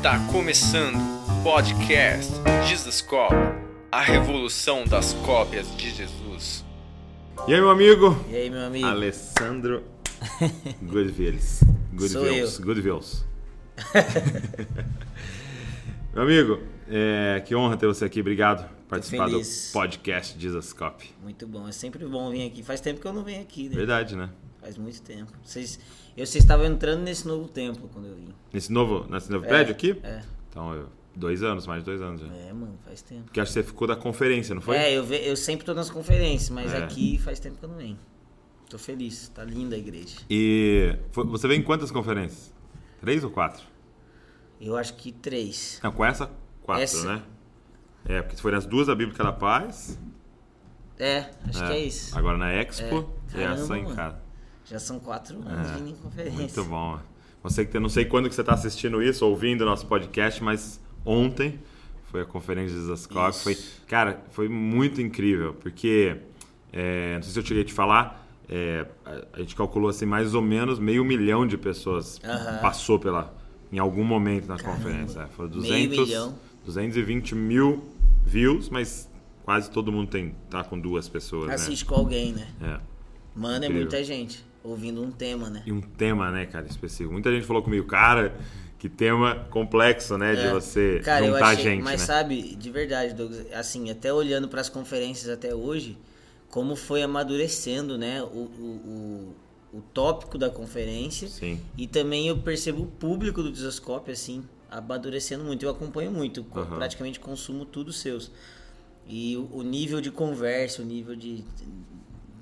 Está começando o podcast Jesus Cop, a revolução das cópias de Jesus. E aí, meu amigo? E aí, meu amigo? Alessandro Goodvilles. Sou Goodvilles. eu. Goodvilles. meu amigo, é, que honra ter você aqui. Obrigado por participar do podcast Jesus Cop. Muito bom, é sempre bom vir aqui. Faz tempo que eu não venho aqui, né? Verdade, né? Faz muito tempo. Vocês, eu, vocês estavam entrando nesse novo templo quando eu vim. Nesse novo, nesse novo É, prédio aqui? É, Então, eu- dois anos, mais de dois anos já. é, mano, faz tempo. Porque acho que você ficou da conferência, não foi? É, eu, ve- eu sempre tô nas conferências, mas É. aqui faz tempo que eu não venho. Tô feliz, tá linda a igreja. E foi- você veio em quantas conferências? Três ou quatro? Eu acho que três. Não, com essa, quatro, Essa. né? É, porque foi nas duas da Bíblia da Paz. É, acho que é isso. Agora na Expo É. e essa Caramba, em casa. Já são quatro anos É, vindo em conferência. Muito bom. Você que não sei quando que você está assistindo isso, ouvindo o nosso podcast, mas ontem foi a conferência de Zascope. Isso. Foi, cara, foi muito incrível, porque é, não sei se eu cheguei a te falar, é, a, gente calculou assim mais ou menos meio milhão de pessoas Aham. passou pela em algum momento na Caramba. conferência. É, foi Meio 200, milhão. 220 mil views, mas quase todo mundo tem tá com duas pessoas, Assiste com alguém, né? né? É. Mano, é Incrível. muita gente ouvindo um tema, né? e um tema, né, cara, específico. Muita gente falou comigo, cara, que tema complexo, né, de É. você Cara, eu juntar achei, gente, mas né? sabe, de verdade, Douglas, assim, até olhando para as conferências até hoje, como foi amadurecendo, né, o, o, o, o tópico da conferência. Sim. E também eu percebo o público do Desascope, assim, amadurecendo muito. Eu acompanho muito, Aham. praticamente consumo tudo seus. E o, o nível de conversa, o nível de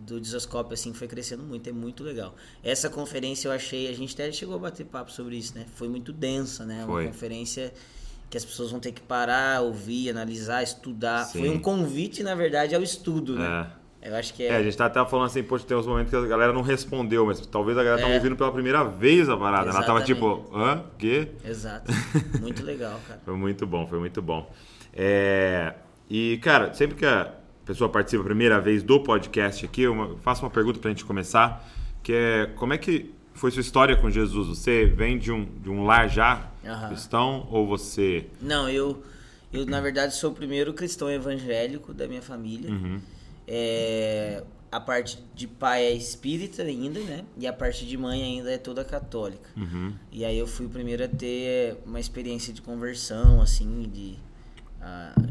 do Desascope, assim, foi crescendo muito, é muito legal. Essa conferência eu achei, a gente até chegou a bater papo sobre isso, né? Foi muito densa, né? Foi. Uma conferência que as pessoas vão ter que parar, ouvir, analisar, estudar. Sim. Foi um convite, na verdade, ao estudo, né? Eu acho que É, é. a gente tá até falando assim, poxa, tem uns momentos que a galera não respondeu, mas talvez a galera tava É. ouvindo pela primeira vez a parada. Ela tava Exatamente. tipo, hã? Quê? Exato. Muito legal, cara. Foi muito bom, foi muito bom. É, e, cara, sempre que a pessoa participa a primeira vez do podcast aqui, eu faço uma pergunta pra gente começar, que é como é que foi sua história com Jesus? Você vem de um, de um lar já Aham. cristão ou você... Não, eu, eu na verdade sou o primeiro cristão evangélico da minha família. É, a parte de pai é espírita ainda, né? E a parte de mãe ainda é toda católica. E aí eu fui o primeiro a ter uma experiência de conversão, assim, de,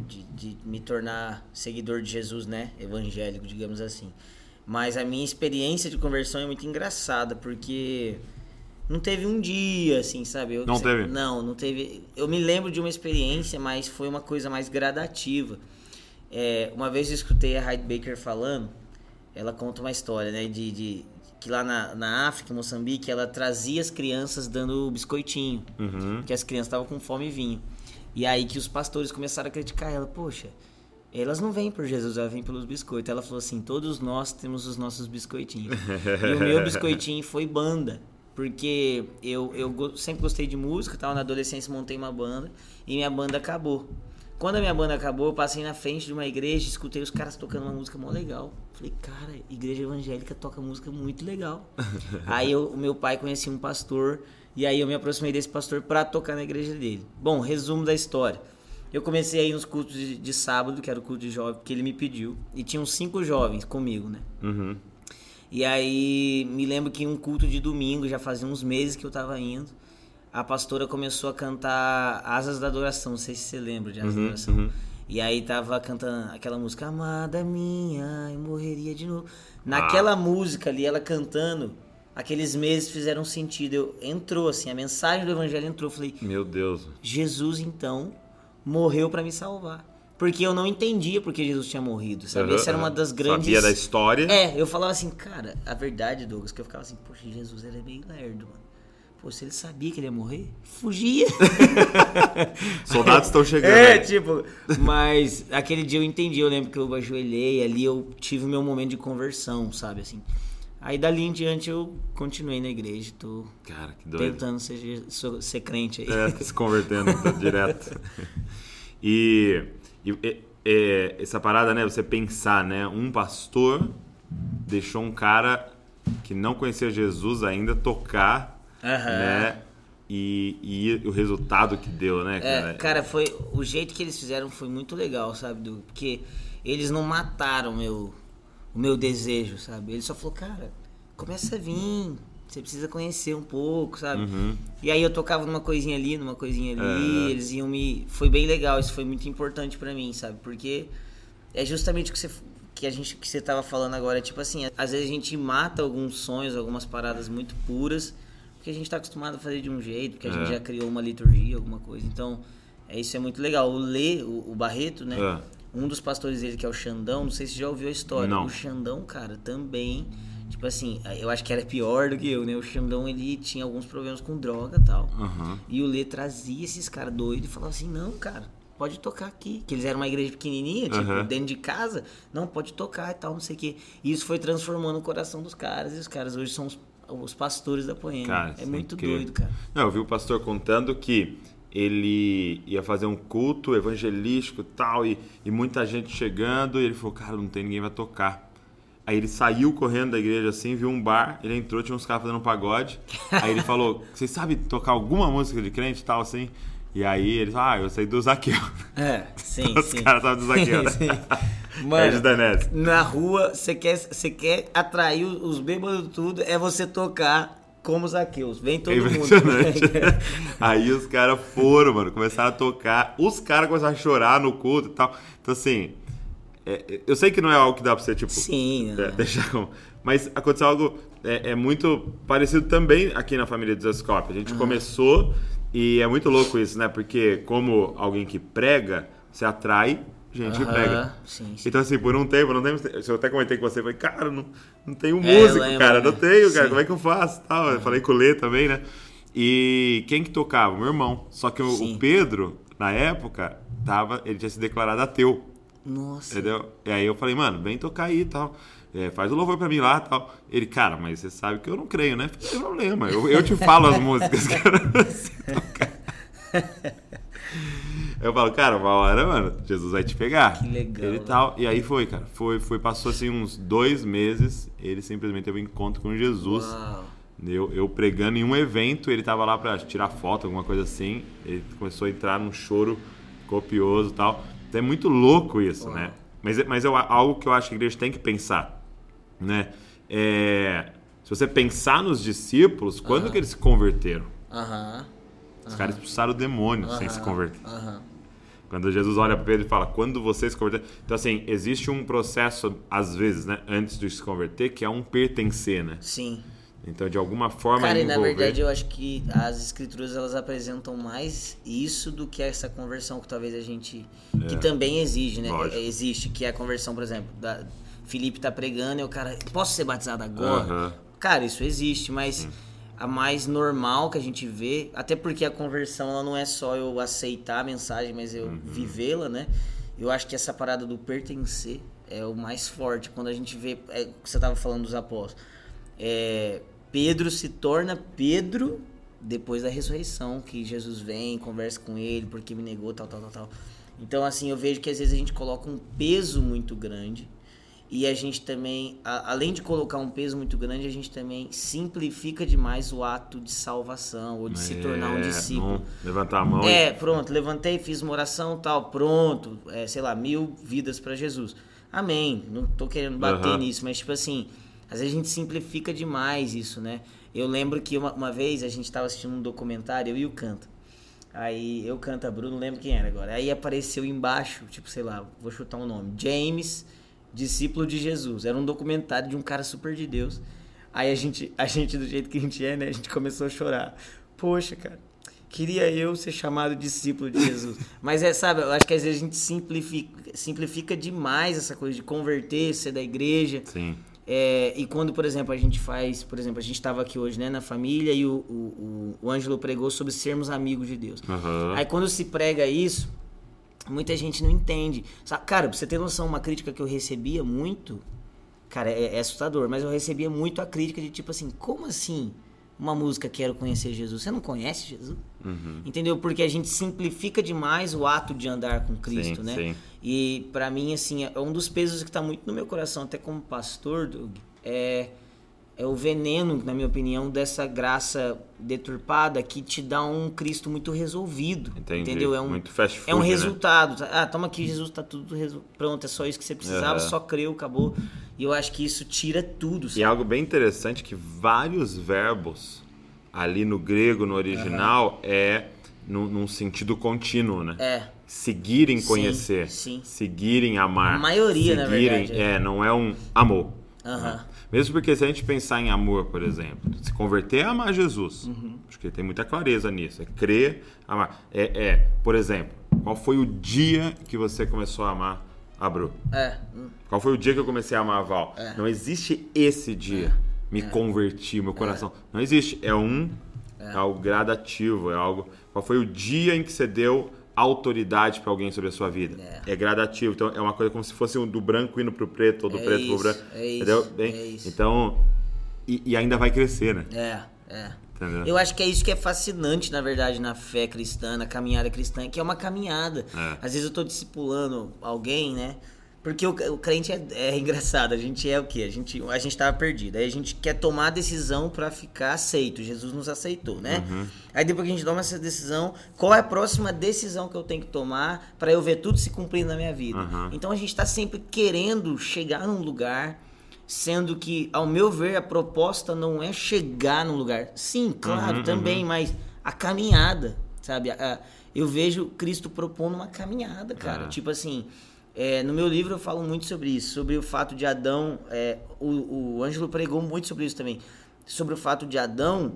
de, de me tornar seguidor de Jesus, né? Evangélico, digamos assim. Mas a minha experiência de conversão é muito engraçada, porque não teve um dia, assim, sabe? Eu- Não teve? Não, não teve. Eu me lembro de uma experiência, mas foi uma coisa mais gradativa. É, uma vez eu escutei a Hyde Baker falando, ela conta uma história, né? De, de- que lá na, na África, em Moçambique, ela trazia as crianças dando biscoitinho. Uhum. Porque as crianças estavam com fome e vinho. E aí que os pastores começaram a criticar ela. Poxa, elas não vêm por Jesus, elas vêm pelos biscoitos. Ela falou assim: todos nós temos os nossos biscoitinhos. e o meu biscoitinho foi banda. Porque eu, eu sempre gostei de música, tava na adolescência, montei uma banda e minha banda acabou. Quando a minha banda acabou, eu passei na frente de uma igreja, escutei os caras tocando uma música mó legal. Falei, cara, igreja evangélica toca música muito legal. aí eu- o meu pai conhecia um pastor e aí eu me aproximei desse pastor pra tocar na igreja dele. Bom, resumo da história. Eu comecei aí nos cultos de, de sábado, que era o culto de jovem, que ele me pediu. E tinham cinco jovens comigo, né? Uhum. E aí me lembro que um culto de domingo, já fazia uns meses que eu tava indo, a pastora começou a cantar Asas da Adoração, não sei se você lembra de Asas da Adoração. E aí tava cantando aquela música Amada minha, eu morreria de novo. Naquela música ali, ela cantando, aqueles meses fizeram sentido. Eu, entrou assim, a mensagem do evangelho entrou. Eu falei, Meu Deus. Jesus então morreu pra me salvar. Porque eu não entendia porque Jesus tinha morrido, sabe? Uhum, Essa era uma uhum. das grandes. Sabia da história. É, eu falava assim, cara, a verdade, Douglas, que eu ficava assim, poxa, Jesus ele é meio lerdo, mano. Pô, se ele sabia que ele ia morrer, fugia. Soldados estão chegando. É, tipo, mas aquele dia eu entendi, eu lembro que eu ajoelhei, ali eu tive o meu momento de conversão, sabe, assim. Aí dali em diante eu continuei na igreja, tô Cara, que doido. tentando ser, ser crente aí. É, tá se convertendo tá direto. E, e- e- é, essa parada, né? Você pensar, né? Um pastor deixou um cara que não conhecia Jesus ainda tocar, Aham. né? e, e o resultado que deu, né, cara? É, cara, foi. O jeito que eles fizeram foi muito legal, sabe, Du? Porque eles não mataram meu, o meu desejo, sabe? Ele só falou, cara, começa a vir. Você precisa conhecer um pouco, sabe? Uhum. E aí eu tocava numa coisinha ali, numa coisinha ali, É. eles iam me. Foi bem legal, isso foi muito importante pra mim, sabe? Porque é justamente o que você que a gente que você tava falando agora, tipo assim, às vezes a gente mata alguns sonhos, algumas paradas muito puras, porque a gente tá acostumado a fazer de um jeito, porque a gente É. já criou uma liturgia, alguma coisa. Então, é isso é muito legal. O Lê, o, o Barreto, né? É. Um dos pastores dele, que é o Xandão, não sei se você já ouviu a história. Não. O Xandão, cara, também, tipo assim, eu acho que era pior do que eu, né? O Xandão, ele tinha alguns problemas com droga e tal. Aham. E o Lê trazia esses caras doidos e falava assim, não, cara, pode tocar aqui. Que eles eram uma igreja pequenininha, tipo, Aham. dentro de casa. Não, pode tocar e tal, não sei o quê. E isso foi transformando o coração dos caras. E os caras hoje são os, os pastores da Poema. Cara, é isso muito incrível. doido, cara. Não, eu vi o pastor contando que ele ia fazer um culto evangelístico e tal, e, e muita gente chegando, e ele falou, cara, não tem ninguém vai tocar. Aí ele saiu correndo da igreja assim, viu um bar, ele entrou, tinha uns caras fazendo um pagode. Aí ele falou, vocês sabem tocar alguma música de crente e tal, assim? E aí ele falou, ah, eu sei do Zaqueu. É, sim, Os sim. caras sabem do Zaqueu, né? Sim. Regis Mano, na rua, você quer, você quer atrair os bêbados tudo, é você tocar como Zaqueus. Vem todo É mundo. Aí os caras foram, mano, começaram a tocar. Os caras começaram a chorar no culto e tal. Então, assim, é, eu sei que não é algo que dá pra você, tipo, Sim, é, né? deixar como. Mas aconteceu algo é, é muito parecido também aqui na família do Zascope. A gente começou e é muito louco isso, né? Porque, como alguém que prega, você atrai gente que Aham, prega. sim, sim. Então, assim, por um tempo, não tem, eu até comentei com você, falei, cara, não, não tenho É, músico, lembro, cara, não né? tenho, cara, Sim. como é que eu faço? Tal. Eu falei com o Lê também, né? E quem que tocava? Meu irmão. Só que o, o Pedro, na época, tava, ele tinha se declarado ateu, Nossa. entendeu? E aí eu falei, mano, vem tocar aí e tal. É, faz o louvor pra mim lá e tal. Ele, cara, mas você sabe que eu não creio, né? Não tem problema, eu, eu te falo as músicas, cara. Eu falo, cara, uma hora, mano, Jesus vai te pegar. Que legal, Ele né? tal. E aí foi, cara. Foi, foi, passou assim uns dois meses. Ele simplesmente teve um encontro com Jesus. Uau. Eu, eu pregando em um evento, ele tava lá pra tirar foto, alguma coisa assim. Ele começou a entrar num choro copioso e tal. Então é muito louco isso, Uau. né? Mas, é- mas é algo que eu acho que a igreja tem que pensar, né? É, se você pensar nos discípulos, quando Aham. que eles se converteram? Aham. Os caras expulsaram o demônio sem se converter. Quando Jesus olha para Pedro e fala, quando vocês se converter. Então, assim, existe um processo, às vezes, né, antes de se converter, que é um pertencer, né? Sim. Então, de alguma forma, Cara, e envolver... na verdade eu acho que as escrituras elas apresentam mais isso do que essa conversão que talvez a gente. que também exige, né? É. Lógico. É, Existe, que é a conversão, por exemplo, da Felipe tá pregando e o cara. Posso ser batizado agora? Aham. Cara, isso existe, mas a mais normal que a gente vê, até porque a conversão ela não é só eu aceitar a mensagem, mas eu Uhum. vivê-la, né? Eu acho que essa parada do pertencer é o mais forte. Quando a gente vê. É, você tava falando dos apóstolos. É, Pedro se torna Pedro depois da ressurreição, que Jesus vem, conversa com ele, porque me negou, tal, tal, tal, tal. Então, assim, eu vejo que às vezes a gente coloca um peso muito grande e a gente também, a- além de colocar um peso muito grande, a gente também simplifica demais o ato de salvação ou de se tornar um É, discípulo. levantar a mão e- É, pronto, levantei, fiz uma oração, tal, pronto, é, sei lá, mil vidas pra Jesus. Amém. Não tô querendo bater Aham. nisso, mas tipo assim, às vezes a gente simplifica demais isso, né? Eu lembro que uma, uma vez a gente tava assistindo um documentário, eu e o Canta. Aí eu canta Bruno, não lembro quem era agora. Aí apareceu embaixo, tipo, sei lá, vou chutar um nome. James, discípulo de Jesus. Era um documentário de um cara super de Deus. Aí a gente, a gente do jeito que a gente é, né? A gente começou a chorar. Poxa, cara, queria eu ser chamado discípulo de Jesus. Mas é, sabe, eu acho que às vezes a gente simplifica, simplifica demais essa coisa de converter, ser da igreja. Sim. É, e quando, por exemplo, a gente faz, por exemplo, a gente estava aqui hoje, né, na família e o, o, o, o Ângelo pregou sobre sermos amigos de Deus. Aham. Aí quando se prega isso, muita gente não entende. Sabe, cara, pra você ter noção, uma crítica que eu recebia muito, cara, é, é assustador, mas eu recebia muito a crítica de tipo assim, como assim uma música Quero Conhecer Jesus? Você não conhece Jesus? Uhum. Entendeu? Porque a gente simplifica demais o ato de andar com Cristo, Sim, né? sim. E pra mim, assim, é um dos pesos que tá muito no meu coração, até como pastor, Doug, é, é o veneno, na minha opinião, dessa graça deturpada que te dá um Cristo muito resolvido. Entendi. Entendeu? É um, Muito fast é um food, né? resultado. Ah, toma aqui, Jesus, tá tudo resol- pronto, é só isso que você precisava, Aham. só creu, acabou. E eu acho que isso tira tudo. E sabe? é algo bem interessante que vários verbos ali no grego, no original, é num, num sentido contínuo, né? É. Seguir em Sim, conhecer. sim. Seguir em amar. A maioria, na Seguir em- verdade, é. É, não é um amor. Aham. né? Mesmo porque se a gente pensar em amor, por exemplo, se converter é amar Jesus. Uhum. Acho que tem muita clareza nisso. É crer, amar. É, é, por exemplo, qual foi o dia que você começou a amar a Bru? É. Qual foi o dia que eu comecei a amar a Val? Não existe esse dia. Me converti, meu coração. Não existe. É um. É. algo gradativo. É algo. Qual foi o dia em que você deu autoridade para alguém sobre a sua vida? É. gradativo. Então é uma coisa como se fosse um do branco indo pro preto, ou do É preto pro isso, branco. é isso, entendeu? Bem, é isso. Então. E, e ainda vai crescer, né? É, é. Entendeu? Eu acho que é isso que é fascinante, na verdade, na fé cristã, na caminhada cristã, que é uma caminhada. É. Às vezes eu tô discipulando alguém, né? Porque o, o crente é, é engraçado, a gente é o quê? A gente, a gente tava perdido. Aí a gente quer tomar a decisão pra ficar aceito. Jesus nos aceitou, né? Uhum. Aí depois que a gente toma essa decisão, qual é a próxima decisão que eu tenho que tomar pra eu ver tudo se cumprindo na minha vida? Uhum. Então a gente tá sempre querendo chegar num lugar, sendo que, ao meu ver, a proposta não é chegar num lugar. Sim, claro, Uhum, também, mas a caminhada, sabe? A- a- eu vejo Cristo propondo uma caminhada, cara. É. Tipo assim, é, no meu livro eu falo muito sobre isso, sobre o fato de Adão. é, o, o Ângelo pregou muito sobre isso também. Sobre o fato de Adão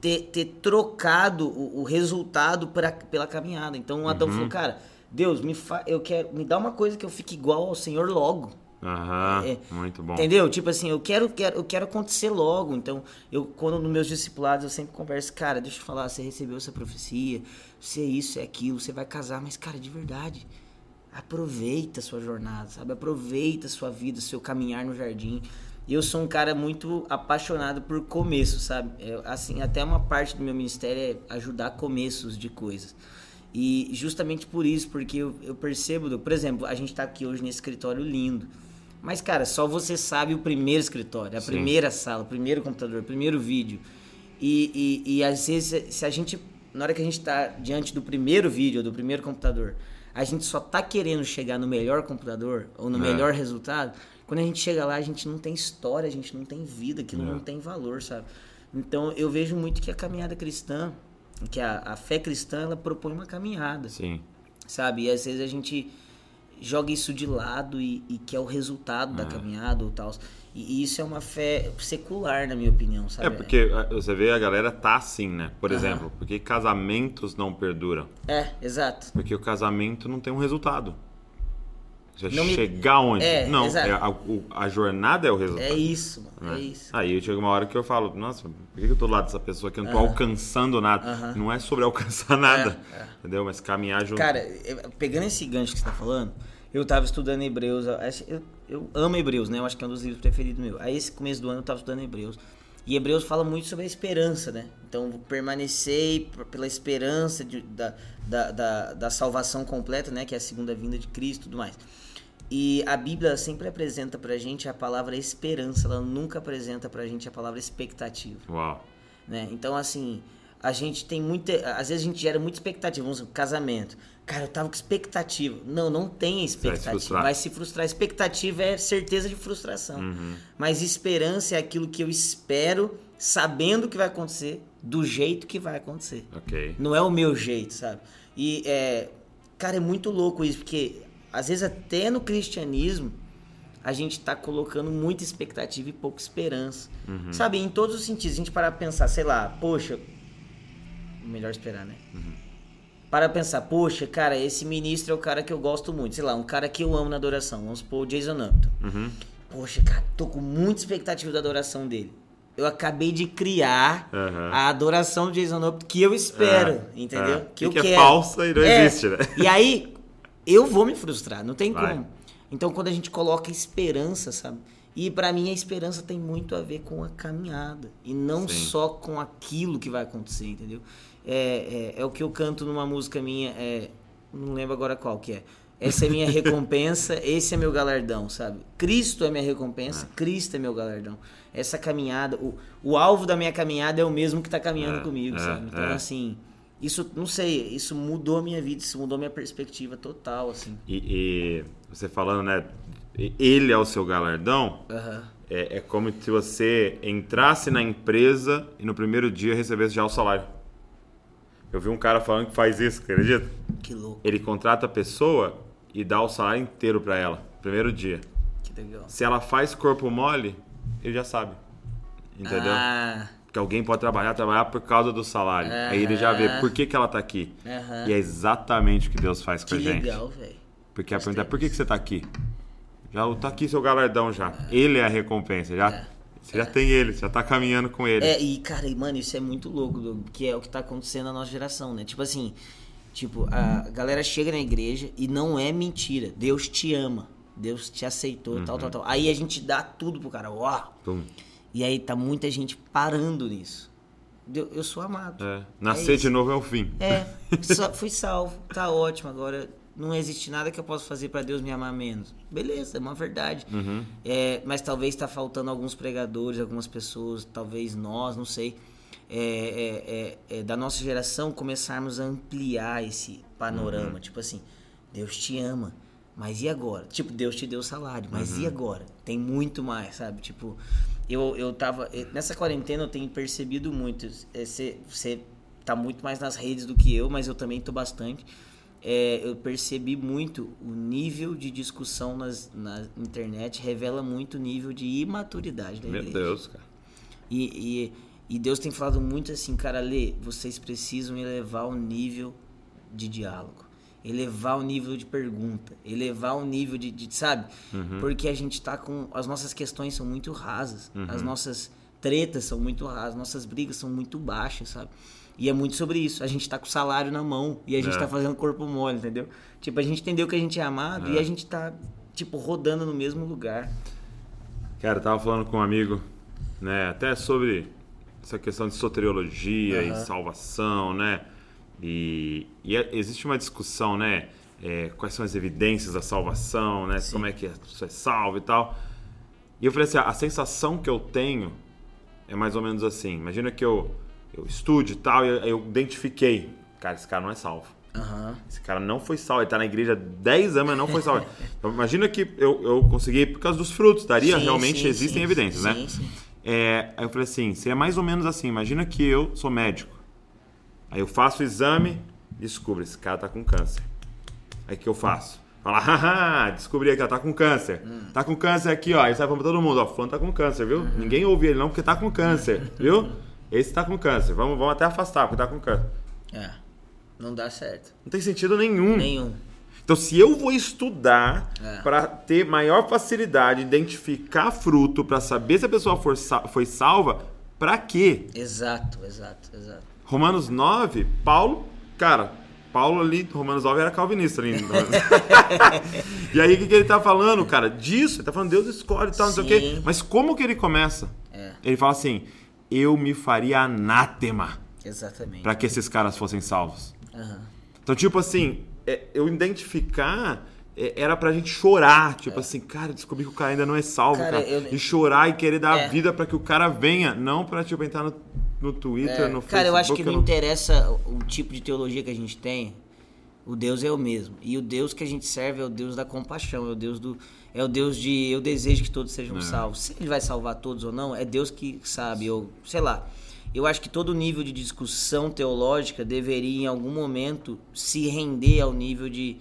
ter, ter trocado o, o resultado pra, pela caminhada. Então Uhum. Adão falou, cara, Deus, me, fa eu quero, me dá uma coisa que eu fique igual ao Senhor logo. Aham. É, muito bom. Entendeu? Tipo assim, eu quero, quero, eu quero acontecer logo. Então, eu quando nos meus discipulados eu sempre converso, cara, deixa eu te falar, você recebeu essa profecia, você é isso, é aquilo, você vai casar, mas cara, de verdade, aproveita a sua jornada, sabe? Aproveita a sua vida, seu caminhar no jardim. Eu sou um cara muito apaixonado por começo, sabe? É, assim, até uma parte do meu ministério é ajudar começos de coisas. E justamente por isso, porque eu, eu percebo, por exemplo, a gente tá aqui hoje nesse escritório lindo. Mas, cara, só você sabe o primeiro escritório, a Sim. primeira sala, o primeiro computador, o primeiro vídeo. E, e, e às vezes, se a gente, na hora que a gente tá diante do primeiro vídeo, do primeiro computador, a gente só tá querendo chegar no melhor computador, ou no É. melhor resultado, quando a gente chega lá, a gente não tem história, a gente não tem vida, aquilo É. não tem valor, sabe? Então, eu vejo muito que a caminhada cristã, que a, a fé cristã, ela propõe uma caminhada Sim. sabe? E às vezes a gente joga isso de lado e, e quer o resultado É. da caminhada ou tal. E, isso é uma fé secular, na minha opinião, sabe? É porque você vê a galera tá assim, né? Por Aham. exemplo, porque casamentos não perduram? É, exato. Porque o casamento não tem um resultado. Você Não me- chegar onde? É, não, é a, a jornada é o resultado. É isso, mano. né? É isso. Aí chega uma hora que eu falo, nossa, por que eu tô do lado dessa pessoa que eu não tô alcançando nada? Não é sobre alcançar nada, É, é. entendeu? Mas caminhar junto. Cara, pegando esse gancho que você tá falando, eu tava estudando Hebreus. eu Eu, amo Hebreus, né? Eu acho que é um dos livros preferidos meu. Aí esse começo do ano eu tava estudando Hebreus. E Hebreus fala muito sobre a esperança, né? Então, permanecei pela esperança de- da, da, da, da salvação completa, né? Que é a segunda vinda de Cristo e tudo mais. E a Bíblia sempre apresenta pra gente a palavra esperança, ela nunca apresenta pra gente a palavra expectativa Uau. né? Então, assim, a gente tem muita. Às vezes a gente gera muita expectativa. Vamos dizer, casamento. Cara, eu tava com expectativa. Não, não tem expectativa. frustrar. Vai se frustrar. Expectativa é certeza de frustração. Uhum. Mas esperança é aquilo que eu espero, sabendo o que vai acontecer, do jeito que vai acontecer. Não é o meu jeito, sabe? E, é, cara, é muito louco isso, porque às vezes até no cristianismo a gente tá colocando muita expectativa e pouca esperança. Uhum. Sabe, em todos os sentidos. A gente parar pra pensar, sei lá, poxa, melhor esperar, né? Para pensar, poxa, cara, esse ministro é o cara que eu gosto muito. Sei lá, um cara que eu amo na adoração. Vamos supor o Jason Upton. Uhum. Poxa, cara, tô com muita expectativa da adoração dele. Eu acabei de criar Aham. a adoração do Jason Upton que eu espero, É, entendeu? é. Que E eu que é quero. falsa e não existe, né? E aí, eu vou me frustrar, não tem Vai. como. Então, quando a gente coloca esperança, sabe? E pra mim a esperança tem muito a ver com a caminhada e não Sim. só com aquilo que vai acontecer, entendeu? É, é, é o que eu canto numa música minha, é, não lembro agora qual que é. essa é minha recompensa, esse é meu galardão, sabe? Cristo é minha recompensa, Cristo é meu galardão. Essa caminhada, o, o alvo da minha caminhada é o mesmo que tá caminhando É, comigo, é, sabe? Então, é. assim, isso, não sei, isso mudou a minha vida, isso mudou minha perspectiva total, assim. E, e você falando, né? Ele é o seu galardão. Aham. É, é como se você entrasse na empresa e no primeiro dia recebesse já o salário. Eu vi um cara falando que faz isso, acredita? Que louco, Ele contrata a pessoa e dá o salário inteiro pra ela, primeiro dia. que legal. Se ela faz corpo mole, ele já sabe. Entendeu? Ah, Que alguém pode trabalhar, trabalhar por causa do salário. Aí ele já vê por que, que ela tá aqui. E é exatamente o que Deus faz com que a gente. legal, velho. Porque a pergunta é por que, que você tá aqui? Já tá aqui seu galardão já. Ele é a recompensa, já. Você já tem ele, você já tá caminhando com ele. É, e cara, e, mano, isso é muito louco, Doug, que é o que tá acontecendo na nossa geração, né? Tipo assim, tipo, a galera chega na igreja e não é mentira. Deus te ama. Deus te aceitou, tal, Uhum. tal, tal. Aí a gente dá tudo pro cara, ó. Pum. E aí tá muita gente parando nisso. Deu- Eu sou amado. É. Nascer isso. de novo é o fim. É, só- fui salvo, tá ótimo. Agora não existe nada que eu possa fazer pra Deus me amar menos. Beleza, é uma verdade. É, mas talvez tá faltando alguns pregadores, algumas pessoas, talvez nós, não sei, é, é, é, é, da nossa geração começarmos a ampliar esse panorama. Tipo assim, Deus te ama. Mas e agora? Tipo, Deus te deu salário, mas e agora? Tem muito mais, sabe? Tipo, eu, eu tava. eh, Nessa quarentena eu tenho percebido muito. Você tá muito mais nas redes do que eu, mas eu também tô bastante. É, eu percebi muito o nível de discussão nas, na internet revela muito o nível de imaturidade da Meu igreja. Deus, cara. E, e, e Deus tem falado muito assim, cara, Lê, vocês precisam elevar o nível de diálogo, elevar o nível de pergunta, elevar o nível de, de- sabe? Porque a gente tá com. As nossas questões são muito rasas, as nossas tretas são muito rasas, nossas brigas são muito baixas, sabe? E é muito sobre isso. A gente tá com o salário na mão e a gente É. tá fazendo corpo mole, entendeu? Tipo, a gente entendeu que a gente é amado e a gente tá, tipo, rodando no mesmo lugar. Cara, eu tava falando com um amigo, né, até sobre essa questão de soteriologia e Aham. salvação, né? E, e é- existe uma discussão, né? é, quais são as evidências da salvação, né? Como é que você é salvo e tal. E eu falei assim, a sensação que eu tenho é mais ou menos assim. Imagina que eu, eu estude e tal, e eu, eu identifiquei. Cara, esse cara não é salvo. Aham. Esse cara não foi salvo, ele tá na igreja há 10 anos, mas não foi salvo. Então, imagina que eu, eu consegui por causa dos frutos, daria? Sim, Realmente sim, existem sim, evidências, né? sim. É, aí eu falei assim, seria mais ou menos assim, imagina que eu sou médico. Aí eu faço o exame, descubro, esse cara tá com câncer. Aí o que eu faço? Fala, haha, descobri aqui, ó, tá com câncer. Hum. Tá com câncer aqui, ó. Aí sai pra todo mundo, ó, fulano tá com câncer, viu? Uhum. Ninguém ouve ele não, porque tá com câncer, viu? Esse tá com câncer. Vamos, vamos até afastar, porque tá com câncer. É. Não dá certo. Não tem sentido nenhum. Nenhum. Então, se eu vou estudar É. para ter maior facilidade de identificar fruto, para saber se a pessoa for foi salva, para quê? Exato, exato, exato. Romanos 9, Paulo, cara, Paulo ali, Romanos 9 era calvinista ali. e aí, o que, que ele tá falando, cara? Disso, ele tá falando, Deus escolhe e tal, não sei o quê. Sim. Mas como que ele começa? É. Ele fala assim, eu me faria anátema Exatamente. para que esses caras fossem salvos. Aham. Então, tipo assim, é, eu identificar é, era pra gente chorar. Tipo assim, cara, descobri que o cara ainda não é salvo, Cara, cara. eu- E chorar e querer dar É. a vida pra que o cara venha. Não pra, tipo, entrar no, no Twitter, É, no Facebook. cara, eu acho que não interessa o tipo de teologia que a gente tem. O Deus é o mesmo. E o Deus que a gente serve é o Deus da compaixão, é o Deus do é o Deus de eu desejo que todos É. sejam salvos. Se ele vai salvar todos ou não, é Deus que sabe, ou sei lá. Eu acho que todo nível de discussão teológica deveria em algum momento se render ao nível de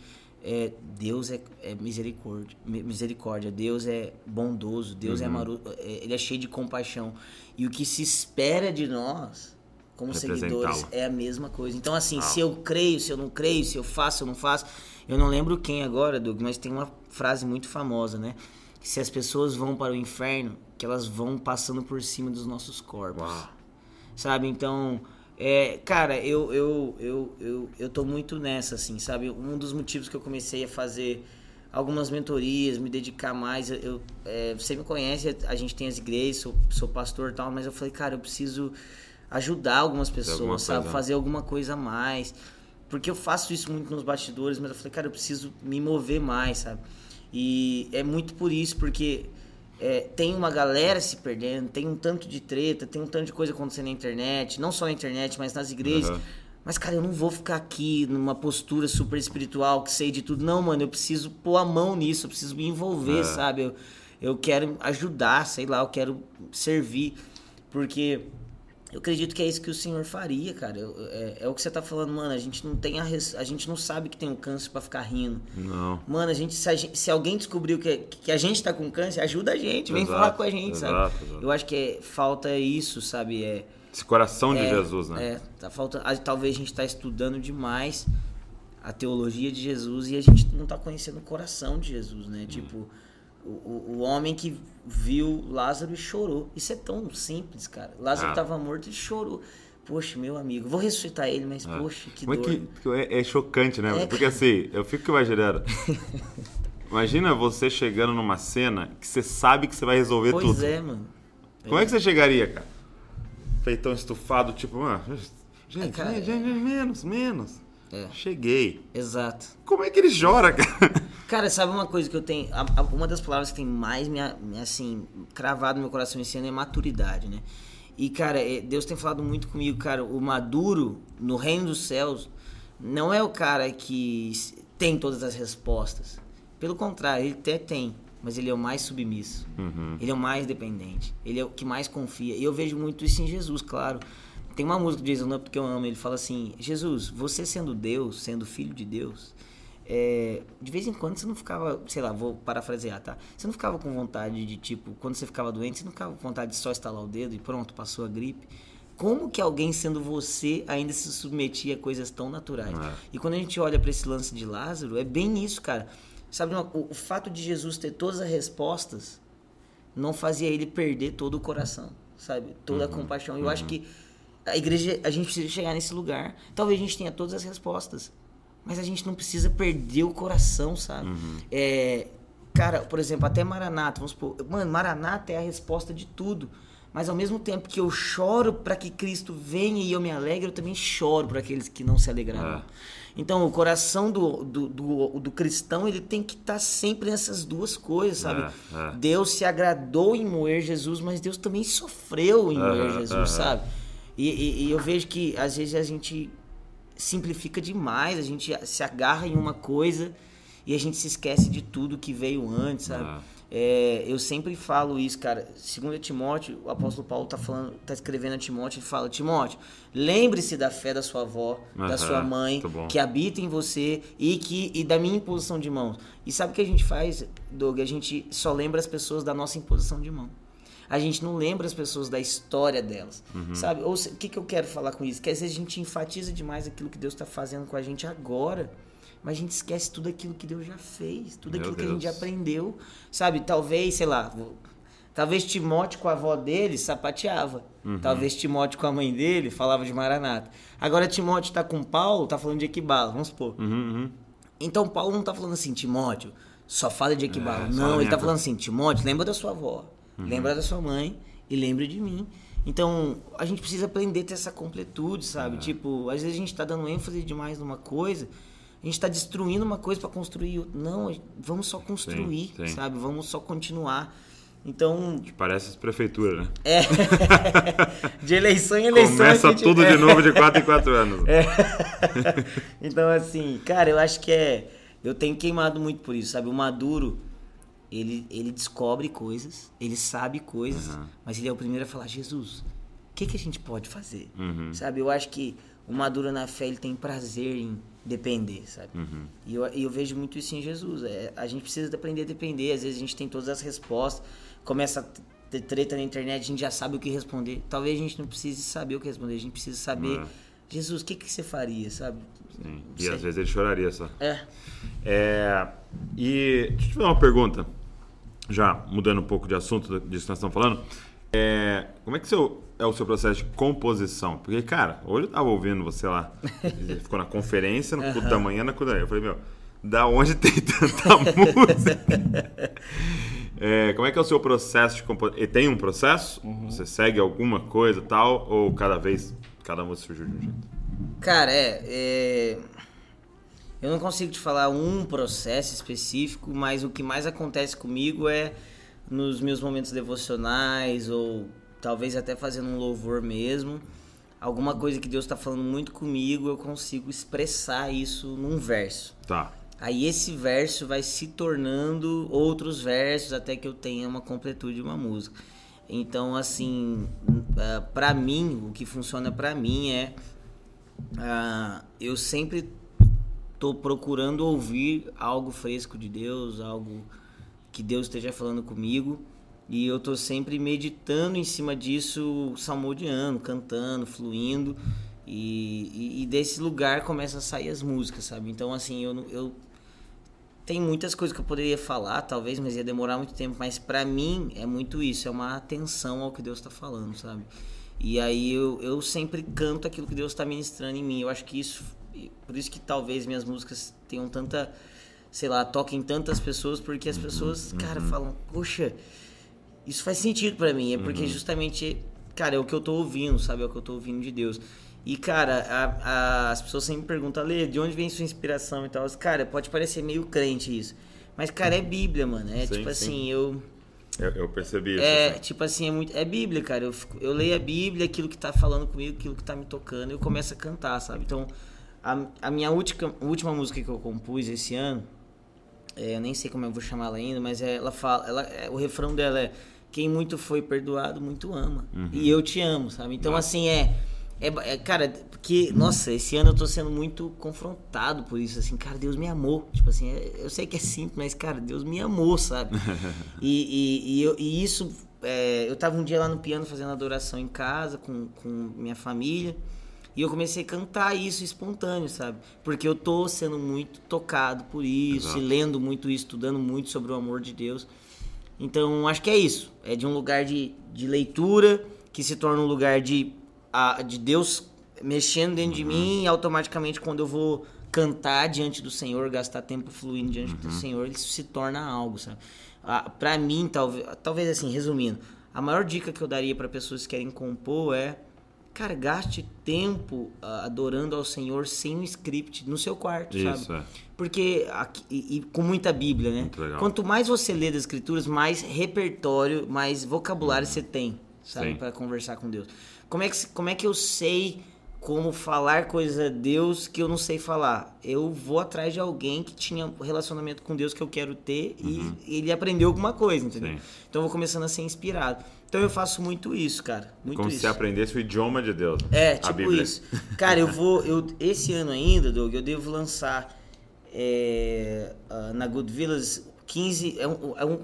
é, Deus é, é misericórdia, mi- misericórdia, Deus é bondoso, Deus Uhum. é amoroso, é- ele é cheio de compaixão. E o que se espera de nós, como seguidores, é a mesma coisa. Então, assim, se eu creio, se eu não creio, se eu faço, se eu não faço. Eu não lembro quem agora, Doug, mas tem uma frase muito famosa, né? Que se as pessoas vão para o inferno, que elas vão passando por cima dos nossos corpos. Uau. Sabe? Então, é, cara, eu, eu, eu, eu, eu tô muito nessa, assim, sabe? Um dos motivos que eu comecei a fazer algumas mentorias, me dedicar mais, eu, é, você me conhece, a gente tem as igrejas, sou, sou pastor e tal, mas eu falei, cara, eu preciso ajudar algumas pessoas, alguma sabe? coisa. Fazer alguma coisa a mais. porque eu faço isso muito nos bastidores, mas eu falei, cara, eu preciso me mover mais, sabe? E é muito por isso, porque é, tem uma galera se perdendo, tem um tanto de treta, tem um tanto de coisa acontecendo na internet, não só na internet, mas nas igrejas. Uhum. Mas, cara, eu não vou ficar aqui numa postura super espiritual, que sei de tudo. Não, mano, eu preciso pôr a mão nisso, eu preciso me envolver, É. sabe? Eu, eu quero ajudar, sei lá, eu quero servir. Porque eu acredito que é isso que o Senhor faria, cara. Eu- é, é o que você tá falando, mano. A gente não tem a, res- a gente não sabe que tem um câncer pra ficar rindo. Não. Mano, a gente, se, a gente- se alguém descobriu que, que a gente tá com câncer, ajuda a gente, vem Exato, falar com a gente, sabe? exato, exato. Eu acho que é, falta isso, sabe? É, Esse coração de é, Jesus, né? É, tá faltando. Talvez a gente tá estudando demais a teologia de Jesus e a gente não tá conhecendo o coração de Jesus, Hum. né? Tipo, o, o, o homem que viu Lázaro e chorou. Isso é tão simples, cara. Lázaro Ah. tava morto e chorou. Poxa, meu amigo, vou ressuscitar ele, mas É. poxa, que Como é dor. que é, é chocante, né? É, Porque assim, eu fico imaginando. Imagina você chegando numa cena que você sabe que você vai resolver Pois tudo. é, mano. Como é que você chegaria, cara? Feitão estufado, tipo, mano, gente, É, cara, gente, gente, menos, menos. É. Cheguei. Exato. Como é que ele chora, cara? Cara, sabe uma coisa que eu tenho. a- a- uma das palavras que tem mais me, assim, cravado no meu coração esse ano é maturidade, né? E, cara, é, Deus tem falado muito comigo, cara. O maduro no reino dos céus não é o cara que tem todas as respostas. Pelo contrário, ele até tem, mas ele é o mais submisso. Ele é o mais dependente. Ele é o que mais confia. E eu vejo muito isso em Jesus, claro. Tem uma música do Jason Up que eu amo. Ele fala assim: Jesus, você sendo Deus, sendo filho de Deus, é, de vez em quando você não ficava, sei lá, vou parafrasear, tá? Você não ficava com vontade de, tipo, quando você ficava doente, você não ficava com vontade de só estalar o dedo e pronto, passou a gripe. Como que alguém sendo você ainda se submetia a coisas tão naturais? É. E quando a gente olha para esse lance de Lázaro, é bem isso, cara. Sabe, o, o fato de Jesus ter todas as respostas não fazia ele perder todo o coração, sabe? Toda a compaixão. Eu acho que a igreja, a gente precisa chegar nesse lugar. Talvez a gente tenha todas as respostas, mas a gente não precisa perder o coração, sabe? É, cara, por exemplo, até Maranata, vamos supor, mano, Maranata é a resposta de tudo. Mas ao mesmo tempo que eu choro para que Cristo venha e eu me alegre, eu também choro para aqueles que não se alegrarão. É. Então, o coração do, do, do, do cristão, ele tem que estar sempre nessas duas coisas, sabe? É, é. Deus se agradou em moer Jesus, mas Deus também sofreu em moer Jesus, sabe? E, e- e eu vejo que às vezes a gente simplifica demais, a gente se agarra em uma coisa e a gente se esquece de tudo que veio antes, sabe? Ah. É, eu sempre falo isso, cara. Segundo Timóteo, o apóstolo Paulo tá falando, tá escrevendo a Timóteo, ele fala: Timóteo, lembre-se da fé da sua avó, da sua mãe, que habita em você e que e da minha imposição de mãos. E sabe o que a gente faz, Doug? A gente só lembra as pessoas da nossa imposição de mão. A gente não lembra as pessoas da história delas, Uhum. sabe? Ou o que, que eu quero falar com isso? Que às vezes a gente enfatiza demais aquilo que Deus está fazendo com a gente agora, mas a gente esquece tudo aquilo que Deus já fez, tudo Meu aquilo que a gente já Deus. aprendeu, sabe? Talvez, sei lá, talvez Timóteo com a avó dele sapateava, Uhum. talvez Timóteo com a mãe dele falava de Maranata. Agora Timóteo tá com Paulo, tá falando de Equibala, vamos supor. Uhum, uhum. Então Paulo não tá falando assim, Timóteo, só fala de Equibala. É, não, ele tá co- falando assim, Timóteo, lembra da sua avó, Uhum. lembra da sua mãe e lembra de mim. Então, a gente precisa aprender a ter essa completude, É. sabe? Tipo, às vezes a gente tá dando ênfase demais numa coisa, a gente tá destruindo uma coisa para construir outra. Não, vamos só construir, sim. sabe? Vamos só continuar. Então, Parece as prefeituras, né? é. de eleição em eleição. Começa gente- tudo é. de novo de 4 em 4 anos. então, assim, cara, eu acho que é. Eu tenho queimado muito por isso, sabe? O Maduro, ele, ele descobre coisas, ele sabe coisas, Aham. mas ele é o primeiro a falar: Jesus, o que, que a gente pode fazer? Uhum. Sabe? Eu acho que o Maduro na fé, ele tem prazer em depender, sabe? Uhum. E eu, eu vejo muito isso em Jesus. É, a gente precisa aprender a depender. Às vezes a gente tem todas as respostas, começa a ter treta na internet, a gente já sabe o que responder. Talvez a gente não precise saber o que responder, a gente precisa saber. É. Jesus, o que, que você faria, sabe? Sim. E às vezes ele choraria só. É. É, e deixa eu te fazer uma pergunta, já mudando um pouco de assunto disso que nós estamos falando. É, como é que seu, é o seu processo de composição? Porque, cara, hoje eu tava ouvindo você lá, ficou na conferência, no culto da manhã, na culto da Eu falei, meu, da onde tem tanta música? É, como é que é o seu processo de composição? E tem um processo? Você segue alguma coisa e tal? Ou cada vez, cada música surgiu de um jeito? Cara, é, é, Eu não consigo te falar um processo específico, mas o que mais acontece comigo é nos meus momentos devocionais ou talvez até fazendo um louvor mesmo. Alguma coisa que Deus está falando muito comigo, eu consigo expressar isso num verso. Tá. Aí esse verso vai se tornando outros versos até que eu tenha uma completude de uma música. Então, assim, uh, pra mim, o que funciona pra mim é. Uh, eu sempre tô procurando ouvir algo fresco de Deus, algo que Deus esteja falando comigo. E eu tô sempre meditando em cima disso, salmodiando, cantando, fluindo. E, e, e, desse lugar começa a sair as músicas, sabe? Então, assim, eu, eu tem muitas coisas que eu poderia falar, talvez, mas ia demorar muito tempo. Mas para mim é muito isso, é uma atenção ao que Deus está falando, sabe? E aí eu, eu sempre canto aquilo que Deus está ministrando em mim. Eu acho que isso, por isso que talvez minhas músicas tenham tanta, sei lá, toquem tantas pessoas, porque as pessoas, uhum. cara, falam, poxa, isso faz sentido para mim. É porque uhum. justamente, cara, é o que eu tô ouvindo, sabe? É o que eu tô ouvindo de Deus. E, cara, a, a, as pessoas sempre perguntam, Lê, de onde vem sua inspiração e tal? Cara, pode parecer meio crente isso. Mas, cara, é Bíblia, mano. É sim, tipo sim. assim, eu. Eu, eu percebi isso. É, assim. tipo assim, é, muito, é Bíblia, cara. Eu, fico, eu leio a Bíblia, aquilo que tá falando comigo, aquilo que tá me tocando, eu começo a cantar, sabe? Então, a, a minha última, última música que eu compus esse ano, é, eu nem sei como eu vou chamar ela ainda, mas é, ela fala, ela, é, o refrão dela é quem muito foi perdoado, muito ama. Uhum. E eu te amo, sabe? Então, Nossa. assim, é é, é, cara, porque, nossa, esse ano eu tô sendo muito confrontado por isso, assim, cara, Deus me amou. Tipo assim, é, eu sei que é simples, mas, cara, Deus me amou, sabe? e, e, e, eu, e isso, é, eu tava um dia lá no piano fazendo adoração em casa com, com minha família. E eu comecei a cantar isso espontâneo, sabe? Porque eu tô sendo muito tocado por isso, Exato. e lendo muito isso, estudando muito sobre o amor de Deus. Então, acho que é isso. É de um lugar de, de leitura que se torna um lugar de a, de Deus mexendo dentro uhum. de mim e automaticamente quando eu vou cantar diante do Senhor, gastar tempo fluindo diante uhum. do Senhor, isso se torna algo, sabe? Ah, para mim, talvez, talvez assim, resumindo, a maior dica que eu daria para pessoas que querem compor é, cara, gaste tempo uh, adorando ao Senhor sem um script no seu quarto, isso, sabe? É. Porque aqui, e, e, com muita Bíblia, né? Quanto mais você lê das Escrituras, mais repertório, mais vocabulário uhum. você tem, sabe, para conversar com Deus. Como é que, como é que eu sei como falar coisas a Deus que eu não sei falar? Eu vou atrás de alguém que tinha relacionamento com Deus que eu quero ter uhum. e ele aprendeu alguma coisa, entendeu? Sim. Então eu vou começando a ser inspirado. Então eu faço muito isso, cara. Muito como isso. se aprendesse o idioma de Deus. É, tipo isso. Cara, eu vou. Eu, esse ano ainda, Doug, eu devo lançar é, na Good Villas 15. É um, é um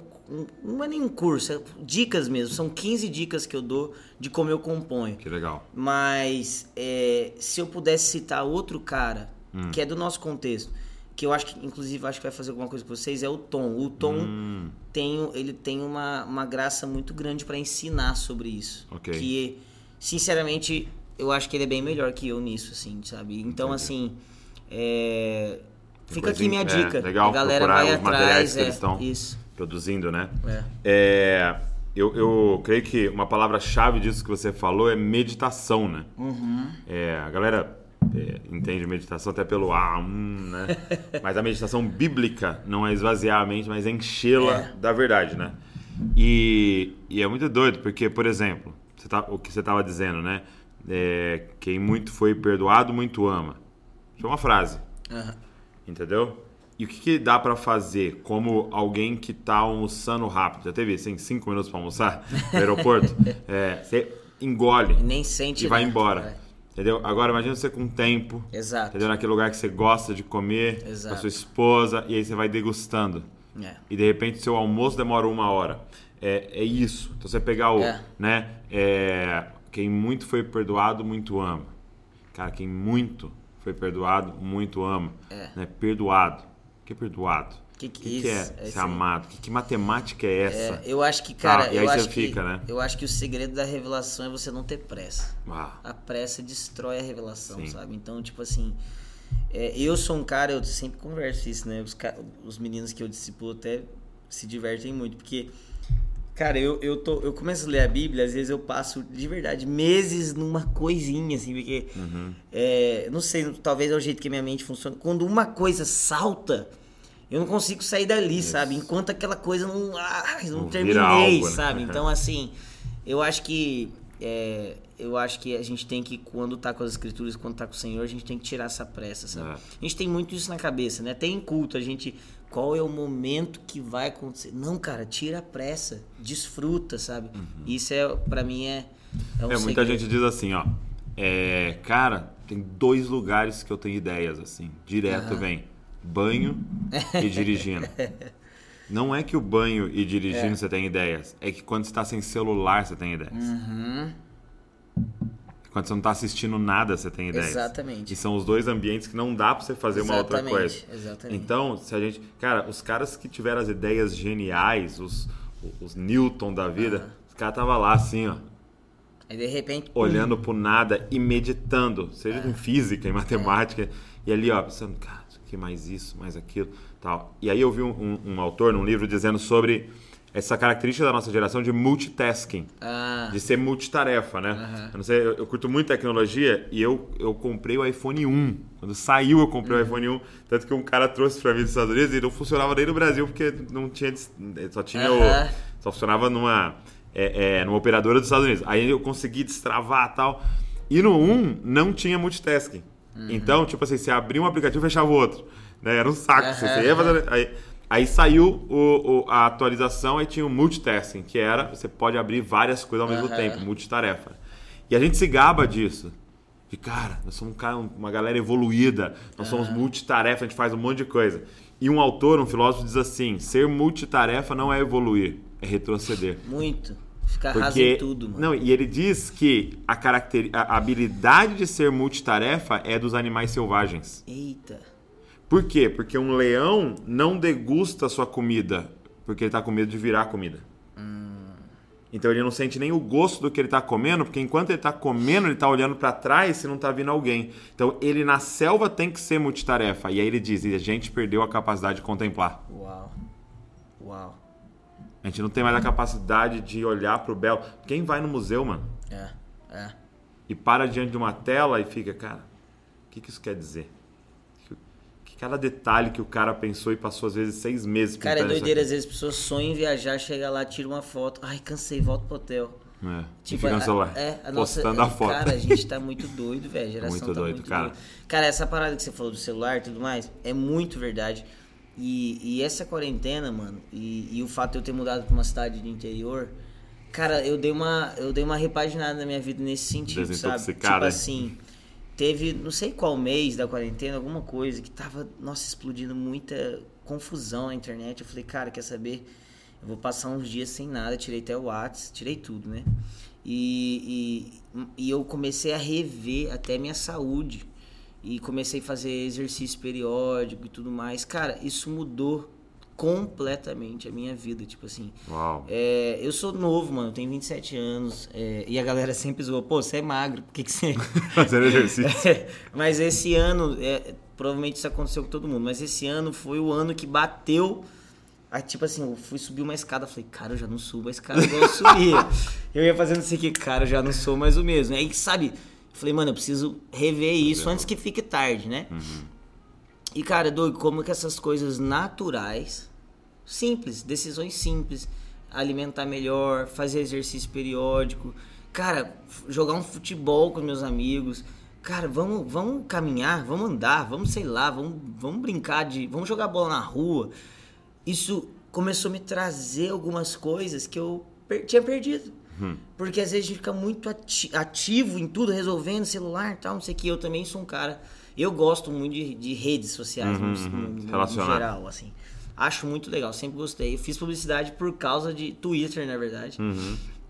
não é nem um curso, é dicas mesmo. São 15 dicas que eu dou de como eu componho. Que legal. Mas é, se eu pudesse citar outro cara, hum. que é do nosso contexto, que eu acho que, inclusive, acho que vai fazer alguma coisa com vocês, é o Tom. O Tom hum. tem, ele tem uma, uma graça muito grande para ensinar sobre isso. Okay. Que, sinceramente, eu acho que ele é bem melhor que eu nisso, assim, sabe? Então, Entendi. assim, é, Fica aqui minha é, dica. É, legal, a galera vai atrás. É, isso. Produzindo, né? É. é eu, eu creio que uma palavra-chave disso que você falou é meditação, né? Uhum. É, a galera é, entende meditação até pelo ah, hum, né? mas a meditação bíblica não é esvaziar a mente, mas é enchê-la é. da verdade, né? E, e, é muito doido, porque, por exemplo, tá, o que você estava dizendo, né? É, quem muito foi perdoado, muito ama. Isso é uma frase. Uhum. Entendeu? E o que, que dá para fazer como alguém que tá almoçando rápido? Já teve assim, cinco minutos para almoçar no aeroporto? é, você engole. E nem sente. E vai embora. É. Entendeu? Agora imagina você com tempo. Exato. Entendeu? Naquele lugar que você gosta de comer Exato. com a sua esposa e aí você vai degustando. É. E de repente seu almoço demora uma hora. É, é isso. Então você pegar o. É. Né? É, quem muito foi perdoado, muito ama. Cara, quem muito foi perdoado, muito ama. É. Né? Perdoado. Que é perdoado? O que, que, que, que, é, ser amado? Que, matemática é essa? É, eu acho que, cara. Ah, eu acho fica, que, né? Eu acho que o segredo da revelação é você não ter pressa. Ah. A pressa destrói a revelação, Sim. sabe? Então, tipo assim. É, eu sou um cara, eu sempre converso isso, né? Os, os meninos que eu discipulo até se divertem muito, porque Cara, eu, eu, tô, eu começo a ler a Bíblia, às vezes eu passo de verdade meses numa coisinha, assim, porque. É, não sei, talvez é o jeito que minha mente funciona. Quando uma coisa salta, eu não consigo sair dali, sabe? Enquanto aquela coisa não. Ah, não Não terminei, algo, né? sabe? Então, assim, eu acho que. é, eu acho que a gente tem que, quando tá com as escrituras, quando tá com o Senhor, a gente tem que tirar essa pressa, sabe? É. A gente tem muito isso na cabeça, né? Tem em culto, a gente. Qual é o momento que vai acontecer? Não, cara, tira a pressa, desfruta, sabe? Isso é, para mim, é. É, um É, muita gente diz assim, ó. É, cara, tem dois lugares que eu tenho ideias, assim. Direto vem banho e dirigindo. Não é que o banho e dirigindo você tem ideias. É que quando você tá sem celular, você tem ideias. Uhum. Quando você não tá assistindo nada, você tem ideias. Exatamente. E são os dois ambientes que não dá pra você fazer uma outra Exatamente, coisa. exatamente. Então, se a gente. Cara, os caras que tiveram as ideias geniais, os, os Newton da vida, os caras estavam lá assim, ó. Aí de repente. olhando pro nada e meditando, seja em física, em matemática, e ali, ó, pensando, cara, aqui, mais isso, mais aquilo, tal. E aí eu vi um, um- um autor num livro dizendo sobre essa característica da nossa geração de multitasking, Ah, de ser multitarefa, né? Eu não sei, eu, eu curto muito tecnologia e eu, eu comprei o iPhone 1. Quando saiu, eu comprei o iPhone 1, tanto que um cara trouxe pra mim dos Estados Unidos e não funcionava nem no Brasil porque não tinha, só tinha Aham. o só funcionava numa, é, é, numa operadora dos Estados Unidos. Aí eu consegui destravar e tal. E no 1 não tinha multitasking. Então, tipo assim, você abria um aplicativo e fechava o outro. Né? Era um saco. Você, você ia fazendo, aí, aí saiu o, o- a atualização e tinha o multitasking, que era você pode abrir várias coisas ao mesmo Aham. tempo, multitarefa. E a gente se gaba disso. De cara, nós somos um cara- uma galera evoluída, nós somos multitarefa, a gente faz um monte de coisa. E um autor, um filósofo, diz assim: ser multitarefa não é evoluir, é retroceder. muito. Fica raso Porque, em tudo, mano. não, e ele diz que a, caracteri- a habilidade de ser multitarefa é dos animais selvagens. Eita. Por quê? Porque um leão não degusta a sua comida, porque ele está com medo de virar comida. Então ele não sente nem o gosto do que ele está comendo, porque enquanto ele está comendo, ele está olhando para trás se não está vindo alguém. Então ele na selva tem que ser multitarefa. E aí ele diz: e a gente perdeu a capacidade de contemplar. Uau. Uau. A gente não tem mais a capacidade de olhar para o belo. Quem vai no museu, mano? É, é. e para diante de uma tela e fica, cara, o que, que isso quer dizer? Que cada detalhe que o cara pensou e passou às vezes seis meses Cara, é doideira. Às vezes as pessoas sonham em viajar, chega lá, tira uma foto. Ai, cansei, volta pro hotel. É, e Tipo, fica no a- celular, é, a nossa, postando a foto. Cara, a gente tá muito doido, velho. A geração Muito tá doido, muito cara. doido. Cara, essa parada que você falou do celular e tudo mais, é muito verdade. E, e essa quarentena, mano, e, e o fato de eu ter mudado pra uma cidade de interior, cara, eu dei uma, eu dei uma repaginada na minha vida nesse sentido, sabe? Tipo assim, teve, não sei qual mês da quarentena, alguma coisa que tava, nossa, explodindo muita confusão na internet. Eu falei, cara, quer saber? Eu vou passar uns dias sem nada, tirei até o WhatsApp, tirei tudo, né? E, e, e eu comecei a rever até minha saúde. E comecei a fazer exercício periódico e tudo mais. Cara, isso mudou completamente a minha vida, tipo assim. Uau. É, eu sou novo, mano, tenho 27 anos. é, e a galera sempre zoa, pô, você é magro, por que, que você. Fazendo exercício. mas esse ano, é, provavelmente isso aconteceu com todo mundo, mas esse ano foi o ano que bateu. Aí, tipo assim, eu fui subir uma escada, falei, cara, eu já não subo a escada igual eu subia. eu ia fazendo isso aqui, cara, eu já não sou mais o mesmo. Aí, sabe, falei, mano, eu preciso rever isso antes que fique tarde, né? E, cara, doido, como que essas coisas naturais, simples, decisões simples, alimentar melhor, fazer exercício periódico, cara, jogar um futebol com meus amigos, cara, vamos, vamos caminhar, vamos andar, vamos, sei lá, vamos, vamos brincar de, vamos jogar bola na rua. Isso começou a me trazer algumas coisas que eu per- tinha perdido. Porque às vezes a gente fica muito ati- ativo em tudo, resolvendo celular e tal, não sei o que. Eu também sou um cara. Eu gosto muito de, de redes sociais, no- no, no- no Relacionar. geral, assim. Acho muito legal, sempre gostei. Eu fiz publicidade por causa de Twitter, na verdade.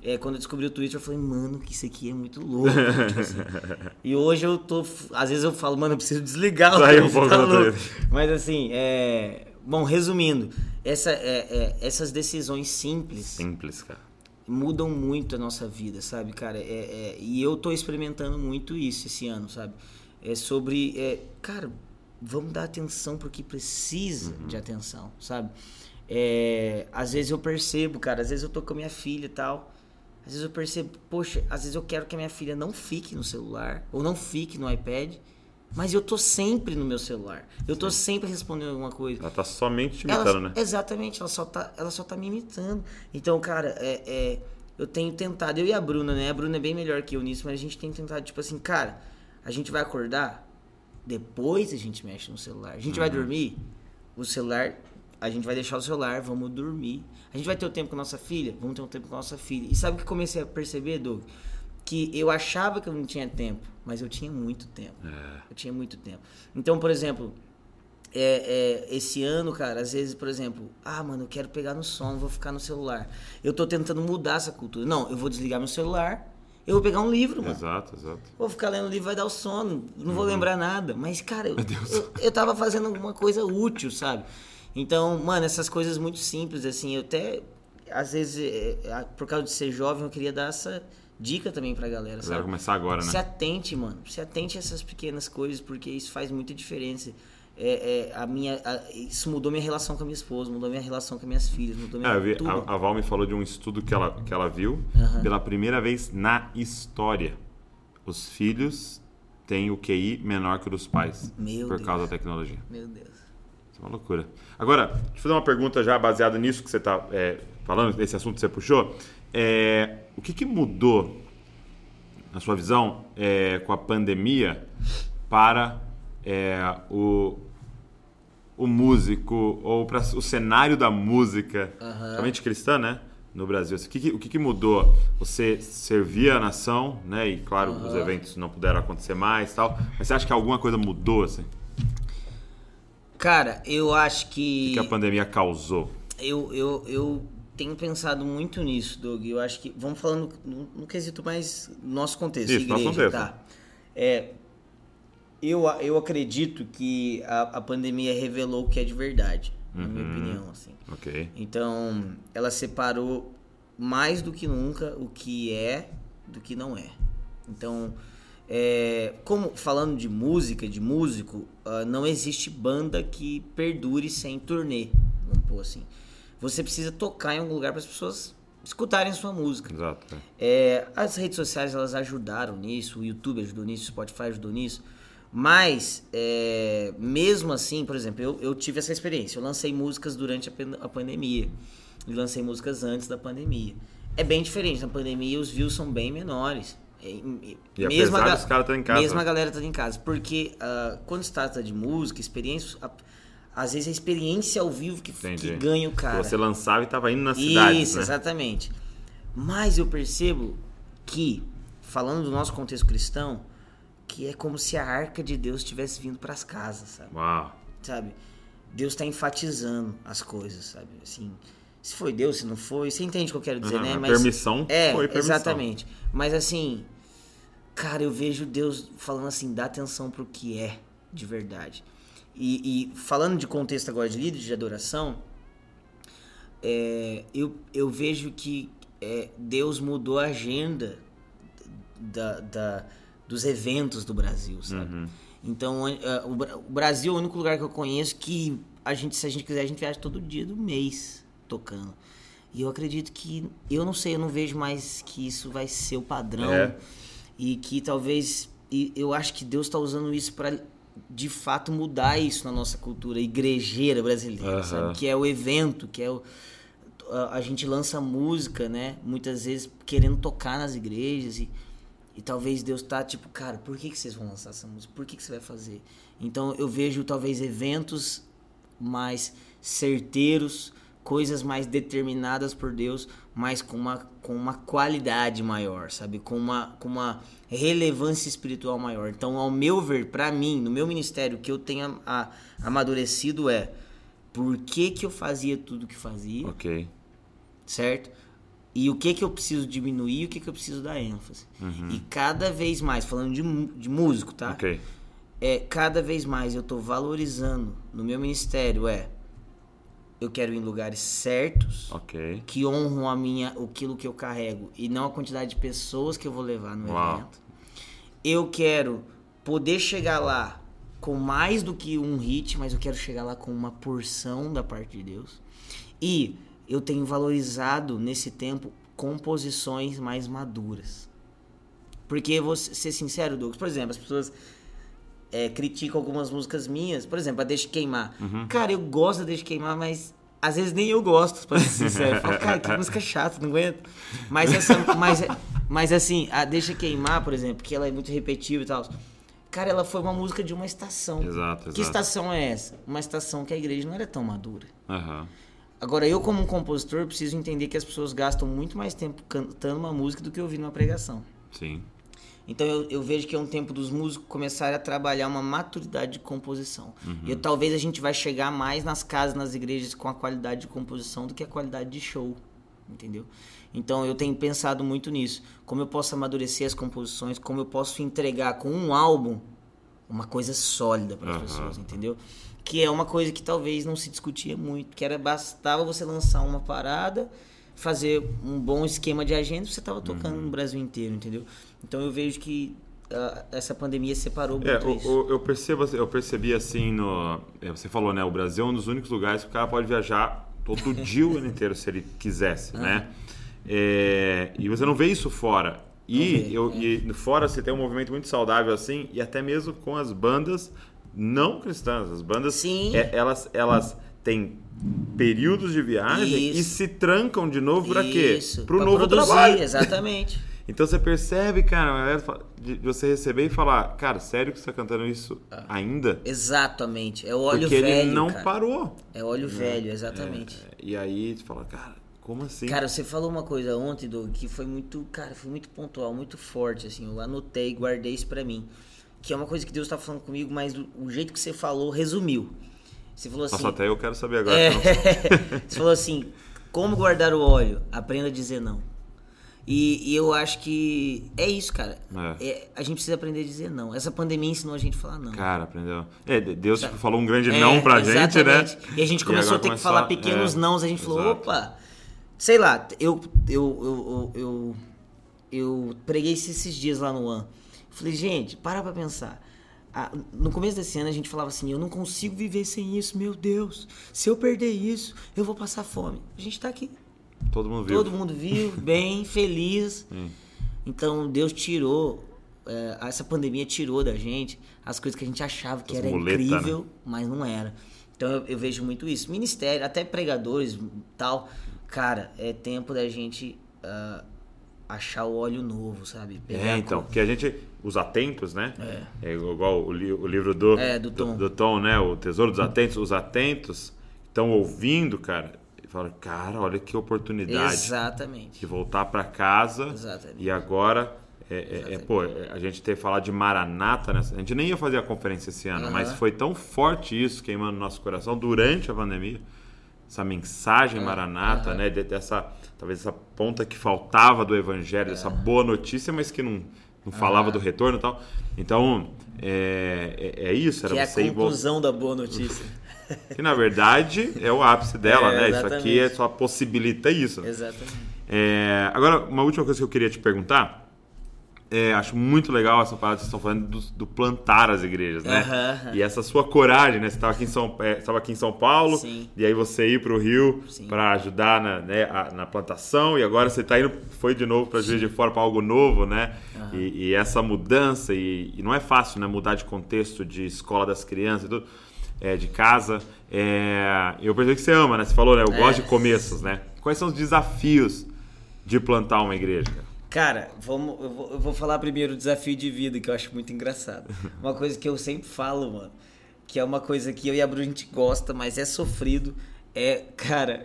É, quando eu descobri o Twitter, eu falei, mano, que isso aqui é muito louco. tipo assim. E hoje eu tô. Às vezes eu falo, mano, eu preciso desligar o Sai um Twitter, pouco tá louco. Twitter. Mas assim, é. Bom, resumindo, essa, é- é- essas decisões simples Simples, cara. Mudam muito a nossa vida, sabe, cara? É, é- e eu tô experimentando muito isso esse ano, sabe? É sobre, é, cara, vamos dar atenção porque precisa de atenção, sabe? É, às vezes eu percebo, cara, às vezes eu tô com a minha filha e tal. Às vezes eu percebo, poxa, às vezes eu quero que a minha filha não fique no celular ou não fique no iPad, mas eu tô sempre no meu celular. Eu tô sempre respondendo alguma coisa. Ela tá somente te imitando, Ela- né? Exatamente, ela só, tá, ela só tá me imitando. Então, cara, é, é, eu tenho tentado, eu e a Bruna, né? A Bruna é bem melhor que eu nisso, mas a gente tem tentado, tipo assim, cara, a gente vai acordar, depois a gente mexe no celular. A gente vai dormir, o celular, a gente vai deixar o celular, vamos dormir. A gente vai ter o tempo com a nossa filha, vamos ter um tempo com a nossa filha. E sabe o que comecei a perceber, Doug? Que eu achava que eu não tinha tempo, mas eu tinha muito tempo. Eu tinha muito tempo. Então, por exemplo, é, é, esse ano, cara, às vezes, por exemplo, ah, mano, eu quero pegar no som, vou ficar no celular. Eu tô tentando mudar essa cultura. Não, eu vou desligar meu celular, eu vou pegar um livro, mano. Exato, exato. Vou ficar lendo livro, vai dar o sono, não vou lembrar nada. Mas, cara, eu, eu, eu tava fazendo alguma coisa útil, sabe? Então, mano, essas coisas muito simples, assim, eu até, às vezes, é, é, por causa de ser jovem, eu queria dar essa dica também pra galera, Vai sabe? começar agora, Se né? atente, mano. Se atente a essas pequenas coisas, porque isso faz muita diferença. É, é, a minha, a- isso mudou minha relação com a minha esposa, mudou minha relação com as minhas filhas, mudou minha É, vi, tudo. a, a Val me falou de um estudo que ela, que ela viu Aham. pela primeira vez na história. Os filhos têm o QI menor que o dos pais Meu por Deus. causa da tecnologia. Meu Deus. Isso é uma loucura. Agora, deixa eu fazer uma pergunta já baseada nisso que você está falando, nesse assunto que você puxou. É, o que, que mudou, na sua visão, é, com a pandemia para é, o, o músico ou para o cenário da música, somente cristã, né? No Brasil. O que, que- o que, que mudou? Você servia a nação, né? E claro, os eventos não puderam acontecer mais tal. Mas você acha que alguma coisa mudou, assim? Cara, eu acho O que. que a pandemia causou? eu, eu, eu tenho pensado muito nisso, Doug. Eu acho que. Vamos falando no, no quesito mais nosso contexto. Isso, igreja, nosso contexto. Tá. É, eu, eu acredito que a, a pandemia revelou o que é de verdade, na minha Uhum. opinião. Assim. Ok. Então, ela separou mais do que nunca o que é do que não é. Então, é, como falando de música, de músico, ah, não existe banda que perdure sem turnê, vamos pôr assim. Você precisa tocar em algum lugar para as pessoas escutarem a sua música. Exato. é. É, as redes sociais elas ajudaram nisso, o YouTube ajudou nisso, o Spotify ajudou nisso. Mas, é, mesmo assim, por exemplo, eu, eu tive essa experiência. Eu lancei músicas durante a, a pandemia. E lancei músicas antes da pandemia. É bem diferente. Na pandemia, os views são bem menores. E- E apesar dos caras estarem em casa, Mesmo a galera estar em casa. Porque ah, quando se trata de música, experiência... a- às vezes é a experiência ao vivo que, que ganha o cara. Você lançava e estava indo na cidade, Isso, né? exatamente. Mas eu percebo que, falando do nosso contexto cristão, que é como se a arca de Deus tivesse vindo para as casas, sabe? Uau. sabe? Deus está enfatizando as coisas, sabe? Assim, se foi Deus, se não foi, você entende o que eu quero dizer, Aham, né? Mas permissão é, foi permissão. exatamente. Mas assim, cara, eu vejo Deus falando assim, dá atenção pro que é de verdade. E, e falando de contexto agora de líder de adoração, é, eu, eu vejo que é, Deus mudou a agenda da, da- dos eventos do Brasil, sabe? Uhum. Então, o Bra- o Brasil é o único lugar que eu conheço que a gente, se a gente quiser, a gente viaja todo dia do mês tocando. E eu acredito que, eu não sei, eu não vejo mais que isso vai ser o padrão. É. E que talvez, e eu acho que Deus está usando isso para de fato mudar isso na nossa cultura igrejeira brasileira, Aham. sabe? Que é o evento, que é o a, a gente lança música, né? Muitas vezes querendo tocar nas igrejas e, e talvez Deus tá tipo, cara, por que, que vocês vão lançar essa música? Por que, que você vai fazer? Então eu vejo talvez eventos mais certeiros, coisas mais determinadas por Deus, mas com uma, com uma qualidade maior, sabe? Com uma, com uma relevância espiritual maior. Então, ao meu ver, pra mim, no meu ministério, o que eu tenho a- amadurecido é por que, que eu fazia tudo que fazia, Ok. certo? E o que que eu preciso diminuir e o que que eu preciso dar ênfase. E cada vez mais, falando de, de músico, tá? Ok. É, cada vez mais eu tô valorizando no meu ministério é eu quero ir em lugares certos que honram a minha aquilo que eu carrego e não a quantidade de pessoas que eu vou levar no Uau. evento. Eu quero poder chegar lá com mais do que um hit, mas eu quero chegar lá com uma porção da parte de Deus. E eu tenho valorizado nesse tempo composições mais maduras. Porque, vou ser sincero, Douglas, por exemplo, as pessoas é, criticam algumas músicas minhas, por exemplo, a Deixa Queimar. Uhum. Cara, eu gosto da Deixa Queimar, mas às vezes nem eu gosto, pra ser sincero. Eu falo, cara, que música chata, não aguento. Mas, essa, mas, mas assim, a Deixa Queimar, por exemplo, que ela é muito repetitiva e tal. Cara, ela foi uma música de uma estação. Exato, exato. Que estação é essa? Uma estação que a igreja não era tão madura. Aham. Agora, eu como um compositor, preciso entender que as pessoas gastam muito mais tempo cantando uma música do que ouvindo uma pregação. Sim. Então eu, eu vejo que é um tempo dos músicos começarem a trabalhar uma maturidade de composição. E eu- talvez a gente vai chegar mais nas casas, nas igrejas com a qualidade de composição do que a qualidade de show, entendeu? Então eu tenho pensado muito nisso. Como eu posso amadurecer as composições, como eu posso entregar com um álbum uma coisa sólida para as Aham. pessoas, entendeu? Que é uma coisa que talvez não se discutia muito, que era bastava você lançar uma parada, fazer um bom esquema de agenda, você estava tocando Uhum. no Brasil inteiro, entendeu? Então eu vejo que ah, essa pandemia separou muito É, isso. o- o- eu, percebo, eu percebi assim no. é, Você falou, né? O Brasil é um dos únicos lugares que o cara pode viajar todo dia o ano inteiro se ele quisesse, né? É, e você não vê isso fora. E, vê, eu, e fora você tem um movimento muito saudável assim, e até mesmo com as bandas não cristãs. As bandas, Sim. é, elas, elas têm períodos de viagem e Isso. se trancam de novo para quê? Pro pra novo produzir, trabalho. Exatamente. Então você percebe, cara, de você receber e falar, cara, sério que você tá cantando isso ainda? Exatamente. É o óleo Porque velho. ele não cara. parou. É óleo velho, exatamente. E aí você fala, cara, como assim? Cara, você falou uma coisa ontem, Doug, que foi muito, cara, foi muito pontual, muito forte, assim. Eu anotei, guardei isso pra mim. Que é uma coisa que Deus tá falando comigo, mas o, jeito que você falou resumiu. Você falou assim. Nossa, até eu quero saber agora. É, você falou assim: como guardar o óleo? Aprenda a dizer não. E, e eu acho que é isso, cara. É. É, a gente precisa aprender a dizer não. Essa pandemia ensinou a gente a falar não. Cara, aprendeu. É, Deus falou um grande É, não pra gente, né? exatamente. E a gente começou a ter que falar começou- pequenos é, nãos. A gente falou, exato. opa, sei lá, eu, eu, eu, eu, eu, eu preguei esses dias lá no One. Falei, gente, para pra pensar. Ah, no começo desse ano a gente falava assim, eu não consigo viver sem isso, meu Deus. Se eu perder isso, eu vou passar fome. A gente tá aqui. Todo mundo viu. Todo mundo viu, bem, feliz. Sim. Então Deus tirou, é, essa pandemia tirou da gente as coisas que a gente achava que Essas era muletas, incrível, mas não era. Então eu, eu vejo muito isso. Ministério, até pregadores tal. Cara, é tempo da gente ah, achar o óleo novo, sabe? Pegar É, então, porque a gente, os atentos, né? É, igual o, li- o livro do, É, do Tom. do Tom, né? O Tesouro dos Atentos. Os atentos estão ouvindo, cara, falam, cara, olha que oportunidade Exatamente. de voltar pra casa. Exatamente. E agora, é, é- é, pô, é, a gente ter falado de Maranata, né? a gente nem ia fazer a conferência esse ano, Aham. mas foi tão forte isso queimando no nosso coração durante a pandemia. Essa mensagem Maranata, aham. né? de- Dessa, talvez essa ponta que faltava do evangelho, dessa boa notícia, mas que não, não falava do retorno e tal. Então, é, é, é isso, era Que é a conclusão da boa notícia. Que na verdade é o ápice dela, É, né? Isso aqui é só possibilita isso. Exatamente. É, agora, uma última coisa que eu queria te perguntar. É, acho muito legal essa parada que vocês estão falando do, do plantar as igrejas, né? Aham. E essa sua coragem, né? Você estava aqui, em São- é, aqui em São Paulo, Sim. e aí você ir para o Rio para ajudar na, né, a- na plantação, e agora você está indo, foi de novo para Juiz de Fora para algo novo, né? E, e essa mudança, e, e não é fácil, né? Mudar de contexto de escola das crianças e tudo, é, de casa. É, eu percebi que você ama, né? Você falou, né? Eu É. gosto de começos, né? Quais são os desafios de plantar uma igreja? cara? Cara, vamos, eu, vou, eu vou falar primeiro o desafio de vida, que eu acho muito engraçado. Uma coisa que eu sempre falo, mano, que é uma coisa que eu e a Bru a gente gosta, mas é sofrido, é, cara.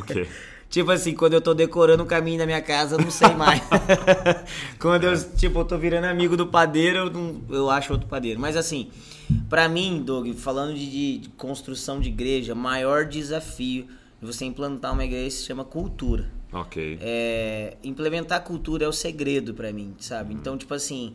Ok. tipo assim, quando eu tô decorando o caminho da minha casa, eu não sei mais. quando eu, tipo, eu tô virando amigo do padeiro, eu, não, eu acho outro padeiro. Mas assim, pra mim, Doug, falando de, de- construção de igreja, maior desafio de você implantar uma igreja se chama cultura. Ok. É, implementar cultura é o segredo pra mim, sabe? Então, tipo assim,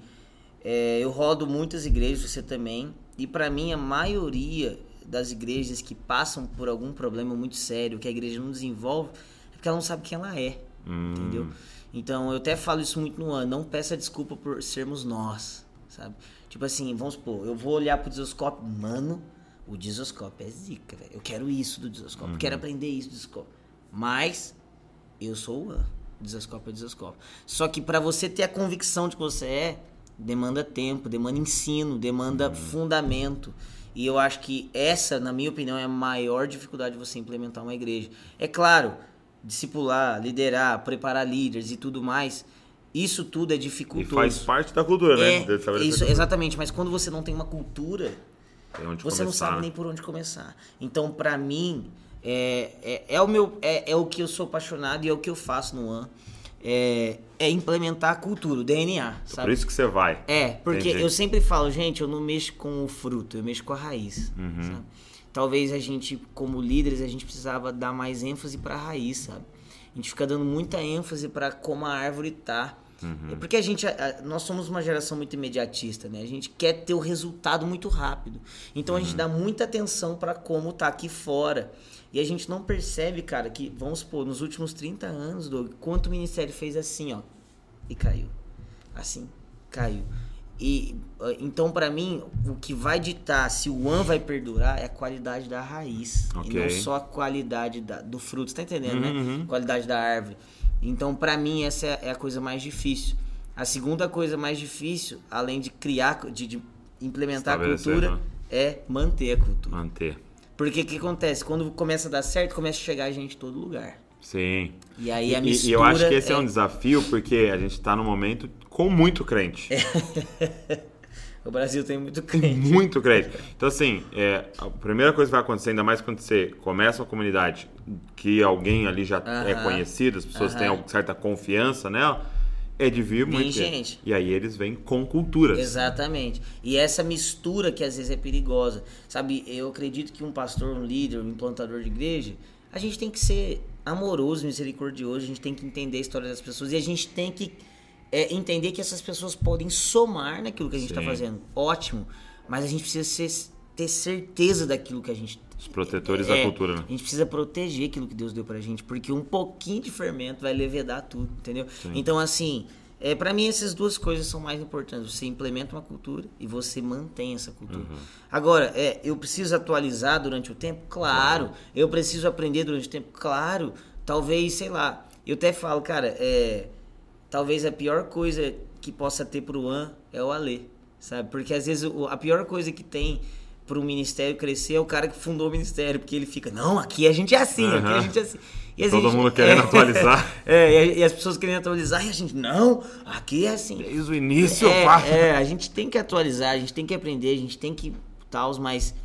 é, eu rodo muitas igrejas, você também, e pra mim a maioria das igrejas que passam por algum problema muito sério, que a igreja não desenvolve, é porque ela não sabe quem ela é, Hum. entendeu? Então, eu até falo isso muito no ano, não peça desculpa por sermos nós, sabe? Tipo assim, vamos supor, eu vou olhar pro Desoscópio, mano, o Disoscope é zica, velho. Eu quero isso do Disoscope, quero aprender isso do Disoscope. Mas eu sou o An. Disoscope é Disoscope. Só que para você ter a convicção de que você é, demanda tempo, demanda ensino, demanda fundamento. E eu acho que essa, na minha opinião, é a maior dificuldade de você implementar uma igreja. É claro, discipular, liderar, preparar líderes e tudo mais, isso tudo é E dificultoso. faz parte da cultura, né? É, estabelecer isso, exatamente, mas quando você não tem uma cultura, Tem você não começar, sabe né? nem por onde começar. Então, pra mim, é, é, é o meu é, é o que eu sou apaixonado e é o que eu faço no AN. É, é implementar a cultura, o DNA, Por sabe? isso que você vai. É, porque Entendi. eu sempre falo, gente, eu não mexo com o fruto, eu mexo com a raiz. Uhum. sabe? Talvez a gente, como líderes, a gente precisava dar mais ênfase pra raiz, sabe? A gente fica dando muita ênfase pra como a árvore tá. Uhum. É porque a gente, a- nós somos uma geração muito imediatista, né? A gente quer ter o resultado muito rápido. Então a gente Uhum. dá muita atenção pra como tá aqui fora. E a gente não percebe, cara, que, vamos supor, nos últimos 30 anos, Doug, quanto o ministério fez assim, ó, e caiu. Assim, caiu. E eh, então pra mim, o que vai ditar se o an vai perdurar é a qualidade da raiz Ok. e não só a qualidade da- do fruto, você tá entendendo, né? Uhum. Qualidade da árvore. Então pra mim essa é é a coisa mais difícil. A segunda coisa mais difícil, além de criar, de, de implementar a cultura, né? é manter a cultura. Manter. Porque o que acontece? Quando começa a dar certo, começa a chegar a gente em todo lugar. Sim. E aí a mistura e eu acho que esse é, é- um desafio porque a gente tá num momento com muito crente. O Brasil tem muito crente. Muito crente. Então, assim, é, a primeira coisa que vai acontecer, ainda mais quando você começa uma comunidade que alguém ali já é Aham. conhecido, as pessoas têm Aham. certa confiança nela, é de vir Vem muito. gente. E aí eles vêm com culturas. Exatamente. E essa mistura que às vezes é perigosa. Sabe, eu acredito que um pastor, um líder, um implantador de igreja, a gente tem que ser amoroso, misericordioso, a gente tem que entender a história das pessoas e a gente tem que é, entender que essas pessoas podem somar naquilo que a gente está Sim. fazendo. Ótimo. Mas a gente precisa ser- ter certeza daquilo que a gente Os protetores É, da cultura, né? A gente precisa proteger aquilo que Deus deu pra gente, porque um pouquinho de fermento vai levedar tudo, entendeu? Então, assim, é, para mim essas duas coisas são mais importantes. Você implementa uma cultura e você mantém essa cultura. Uhum. Agora, é, eu preciso atualizar durante o tempo? Claro. Eu preciso aprender durante o tempo? Claro. Talvez, sei lá, eu até falo, cara, é, talvez a pior coisa que possa ter pro An é o Alê, sabe? Porque às vezes a pior coisa que tem pro ministério crescer é o cara que fundou o ministério, porque ele fica, não, aqui a gente é assim, aqui a gente é assim. E Todo vezes- mundo querendo atualizar. É, e, a- e as pessoas querendo atualizar e a gente, não, aqui é assim. Desde o início, É, é, a gente tem que atualizar, a gente tem que aprender, a gente tem que tal, mas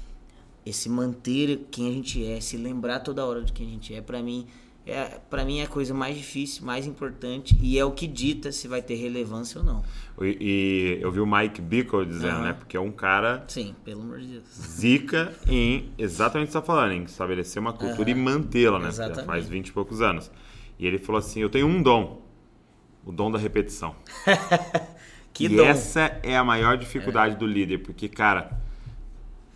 esse manter quem a gente é, se lembrar toda hora de quem a gente é, pra mim, é para mim é a coisa mais difícil, mais importante e é o que dita se vai ter relevância ou não. E, e eu vi o Mike Bickle dizendo, Aham. né? Porque é um cara Sim, pelo amor de Deus. zica em exatamente o que você está falando, em estabelecer uma cultura e mantê-la, né? Porque Já Exatamente. faz 20 e poucos anos. E ele falou assim: Eu tenho um dom, o dom da repetição. Que e dom. essa é a maior dificuldade do líder, porque, cara,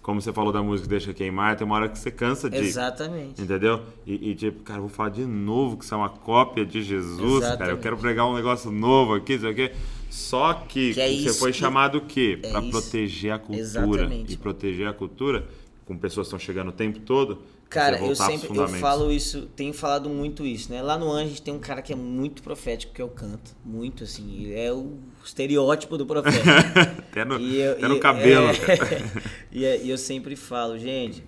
como você falou da música Deixa Queimar, tem uma hora que você cansa de. Exatamente. Entendeu? E, e, tipo, cara, vou falar de novo que isso é uma cópia de Jesus, cara. Eu Exatamente. quero pregar um negócio novo aqui, sei o quê. Só que, Que é você foi que- chamado o quê? é Pra isso. proteger a cultura. Exatamente. E proteger a cultura, com pessoas que estão chegando o tempo todo. Cara, eu sempre eu falo isso, tenho falado muito isso, né? Lá no Anjo a gente tem um cara que é muito profético que eu canto, muito assim, ele é o estereótipo do profeta. até no, E eu- até no e- cabelo, é, cara. e é- e eu sempre falo, gente,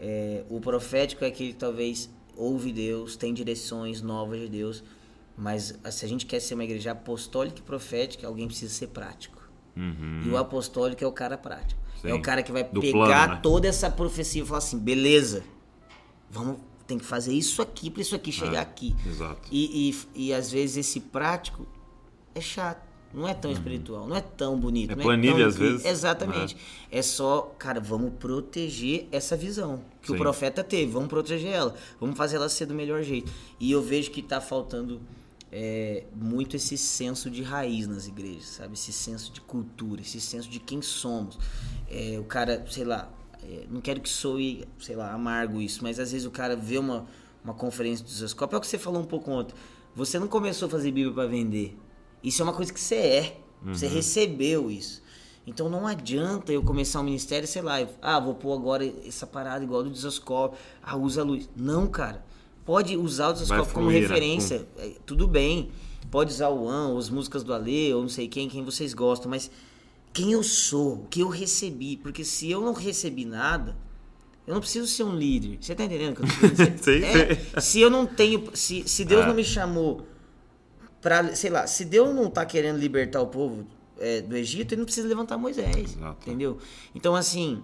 é, o profético é aquele que talvez ouve Deus, tem direções novas de Deus, mas se a gente quer ser uma igreja apostólica e profética, alguém precisa ser prático. E o apostólico é o cara prático. Uhum. Sim. É o cara que vai Do pegar plano, né? toda essa profecia e falar assim, beleza, vamos, tem que fazer isso aqui para isso aqui chegar aqui. Exato. E, e, e às vezes esse prático é chato. Não é tão espiritual, não é tão bonito. É não planilha, tão às vezes? Exatamente. É só, cara, vamos proteger essa visão que Sim. o profeta teve. Vamos proteger ela. Vamos fazer ela ser do melhor jeito. E eu vejo que tá faltando é, muito esse senso de raiz nas igrejas, sabe? Esse senso de cultura, esse senso de quem somos. É, o cara, sei lá, é, não quero que soe, sei lá, amargo isso, mas às vezes o cara vê uma, uma conferência do Zoscope, é o que você falou um pouco ontem. Você não começou a fazer Bíblia para vender. Isso é uma coisa que você é. Você recebeu isso. Então não adianta eu começar um ministério, sei lá, ah, vou pôr agora essa parada igual do Desascope, ah, usa a luz. Não, cara. Pode usar o Desascope como né? referência, é, tudo bem. Pode usar o One, ou as músicas do Ale, ou não sei quem, quem vocês gostam, mas quem eu sou, o que eu recebi. Porque se eu não recebi nada, eu não preciso ser um líder. Você tá entendendo o que eu tô? Sim, É, se eu não tenho. Se, se Deus Ah. não me chamou pra. Sei lá, se Deus não tá querendo libertar o povo é, do Egito, ele não precisa levantar Moisés. Exato. Entendeu? Então, assim.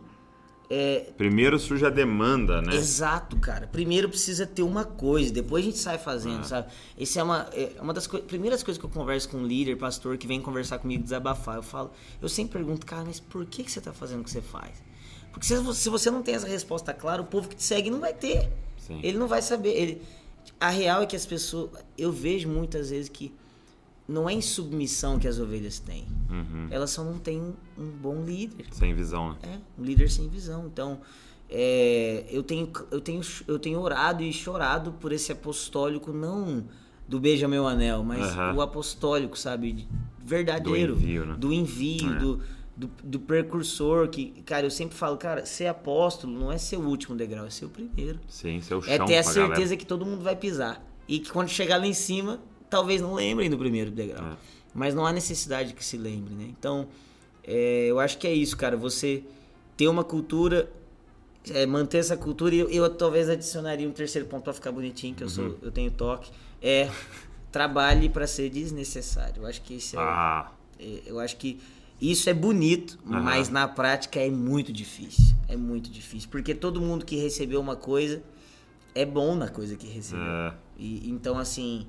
É, Primeiro surge a demanda, né? Exato, cara. Primeiro precisa ter uma coisa, depois a gente sai Ah. fazendo, sabe? Esse é uma, é uma das coi- primeiras coisas que eu converso com um líder, pastor, que vem conversar comigo, desabafar. Eu falo, eu sempre pergunto, cara, mas por que, que você tá fazendo o que você faz? Porque se você, se você não tem essa resposta clara, o povo que te segue não vai ter. Sim. Ele não vai saber. Ele, a real é que as pessoas. Eu vejo muitas vezes que não é em submissão que as ovelhas têm. Uhum. Elas só não têm um, um bom líder. Sem visão, né? É, um líder sem visão. Então, é, eu, tenho, eu, tenho, eu tenho orado e chorado por esse apostólico, não do beija meu anel, mas Aham. o apostólico, sabe? Verdadeiro. Do envio, né? Do envio, É. do, do, do precursor. Que, cara, eu sempre falo, cara, ser apóstolo não é ser o último degrau, é ser o primeiro. Sim, seu chão É ter a certeza galera. que todo mundo vai pisar. E que quando chegar lá em cima, talvez não lembrem do primeiro degrau. É. Mas não há necessidade que se lembre, né? Então, é, eu acho que é isso, cara. Você ter uma cultura, é, manter essa cultura, e eu, eu talvez adicionaria um terceiro ponto pra ficar bonitinho, que eu, Uhum. sou, eu tenho toque, é trabalhe para ser desnecessário. Eu acho que esse é, Ah, é, eu acho que isso é bonito, Aham. mas na prática é muito difícil. É muito difícil. Porque todo mundo que recebeu uma coisa é bom na coisa que recebeu. É. E, então, assim,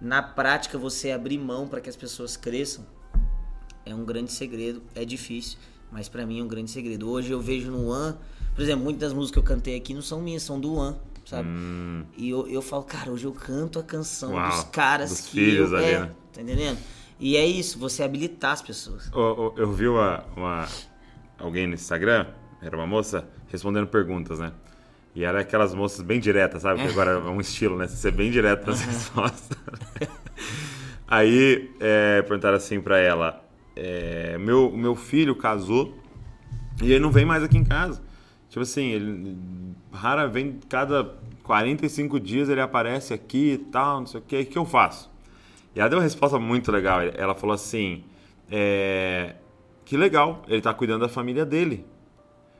na prática, você abrir mão para que as pessoas cresçam é um grande segredo. É difícil, mas para mim é um grande segredo. Hoje eu vejo no One, por exemplo, muitas das músicas que eu cantei aqui não são minhas, são do One, sabe? Hum. E eu, eu falo, cara, hoje eu canto a canção Uau, dos caras dos que filhos eu, ali, é, né? tá entendendo? E é isso, você habilitar as pessoas. Ô, Eu vi uma, uma- alguém no Instagram, era uma moça, respondendo perguntas, né? E era aquelas moças bem diretas, sabe? Que agora é um estilo, né? Ser bem direto nas respostas. Aí é, perguntaram assim pra ela: é, meu, meu filho casou e ele não vem mais aqui em casa. Tipo assim, ele rara vem cada 45 dias ele aparece aqui e tal, não sei o que, o que eu faço? E ela deu uma resposta muito legal. Ela falou assim: é, que legal, ele tá cuidando da família dele.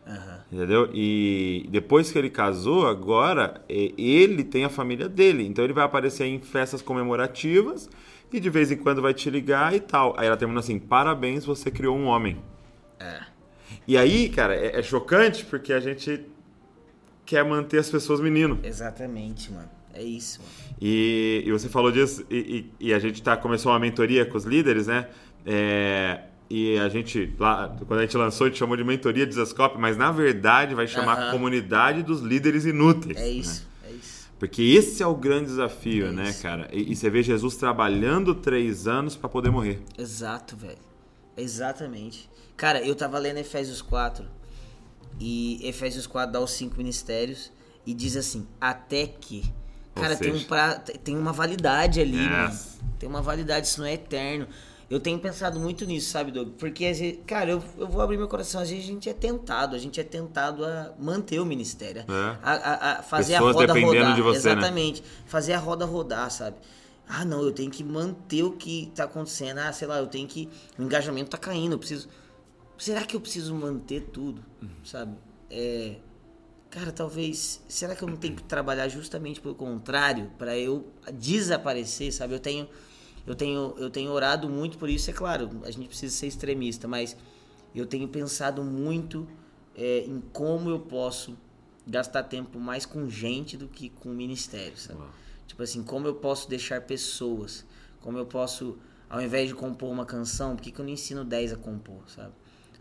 Aham. Entendeu? E depois que ele casou, agora ele tem a família dele. Então ele vai aparecer em festas comemorativas e de vez em quando vai te ligar e tal. Aí ela termina assim: parabéns, você criou um homem. É. E aí, cara, é, é chocante porque a gente quer manter as pessoas menino. Exatamente, mano. É isso, mano. E, e você falou disso, e, e- e a gente tá, começou uma mentoria com os líderes, né? É, e a gente, lá, quando a gente lançou, a gente chamou de mentoria Desascope, mas na verdade vai chamar Aham. comunidade dos líderes inúteis. É né? isso, é isso. Porque esse é o grande desafio, É né, isso. cara? E, e você vê Jesus trabalhando três anos para poder morrer. Exato, velho. Exatamente. Cara, eu tava lendo Efésios 4 e Efésios 4 dá os cinco ministérios e diz assim, até que. Cara, tem, um seja- pra, tem uma validade ali, Yes. mano. Tem uma validade, isso não é eterno. Eu tenho pensado muito nisso, sabe, Doug? Porque, às vezes, cara, eu, eu vou abrir meu coração. Às vezes a gente é tentado, a gente é tentado a manter o ministério. É. A, a- a fazer Pessoas a roda rodar. de você, né? Exatamente. Fazer a roda rodar, sabe? Ah, não, eu tenho que manter o que tá acontecendo. Ah, sei lá, eu tenho que. O engajamento tá caindo, eu preciso. Será que eu preciso manter tudo? Sabe? É. Cara, talvez. Será que eu não tenho que trabalhar justamente pelo contrário? para eu desaparecer, sabe? Eu tenho. Eu tenho, eu tenho orado muito por isso, é claro, a gente precisa ser extremista, mas eu tenho pensado muito é, em como eu posso gastar tempo mais com gente do que com ministério, sabe? Uau. Tipo assim, como eu posso deixar pessoas, como eu posso, ao invés de compor uma canção, por que, que eu não ensino 10 a compor, sabe?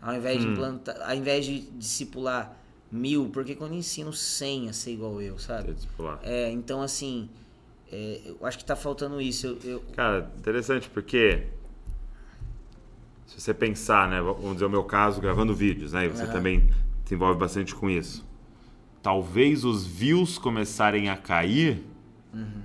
Ao invés de implantar, ao invés de discipular mil, por que, que eu não ensino 100 a ser igual eu, sabe? É, então assim, é, eu acho que tá faltando isso. Eu, eu- Cara, interessante porque se você pensar, né, vamos dizer o meu caso, gravando vídeos, né, e você Aham. também se envolve bastante com isso. Talvez os views começarem a cair Uhum.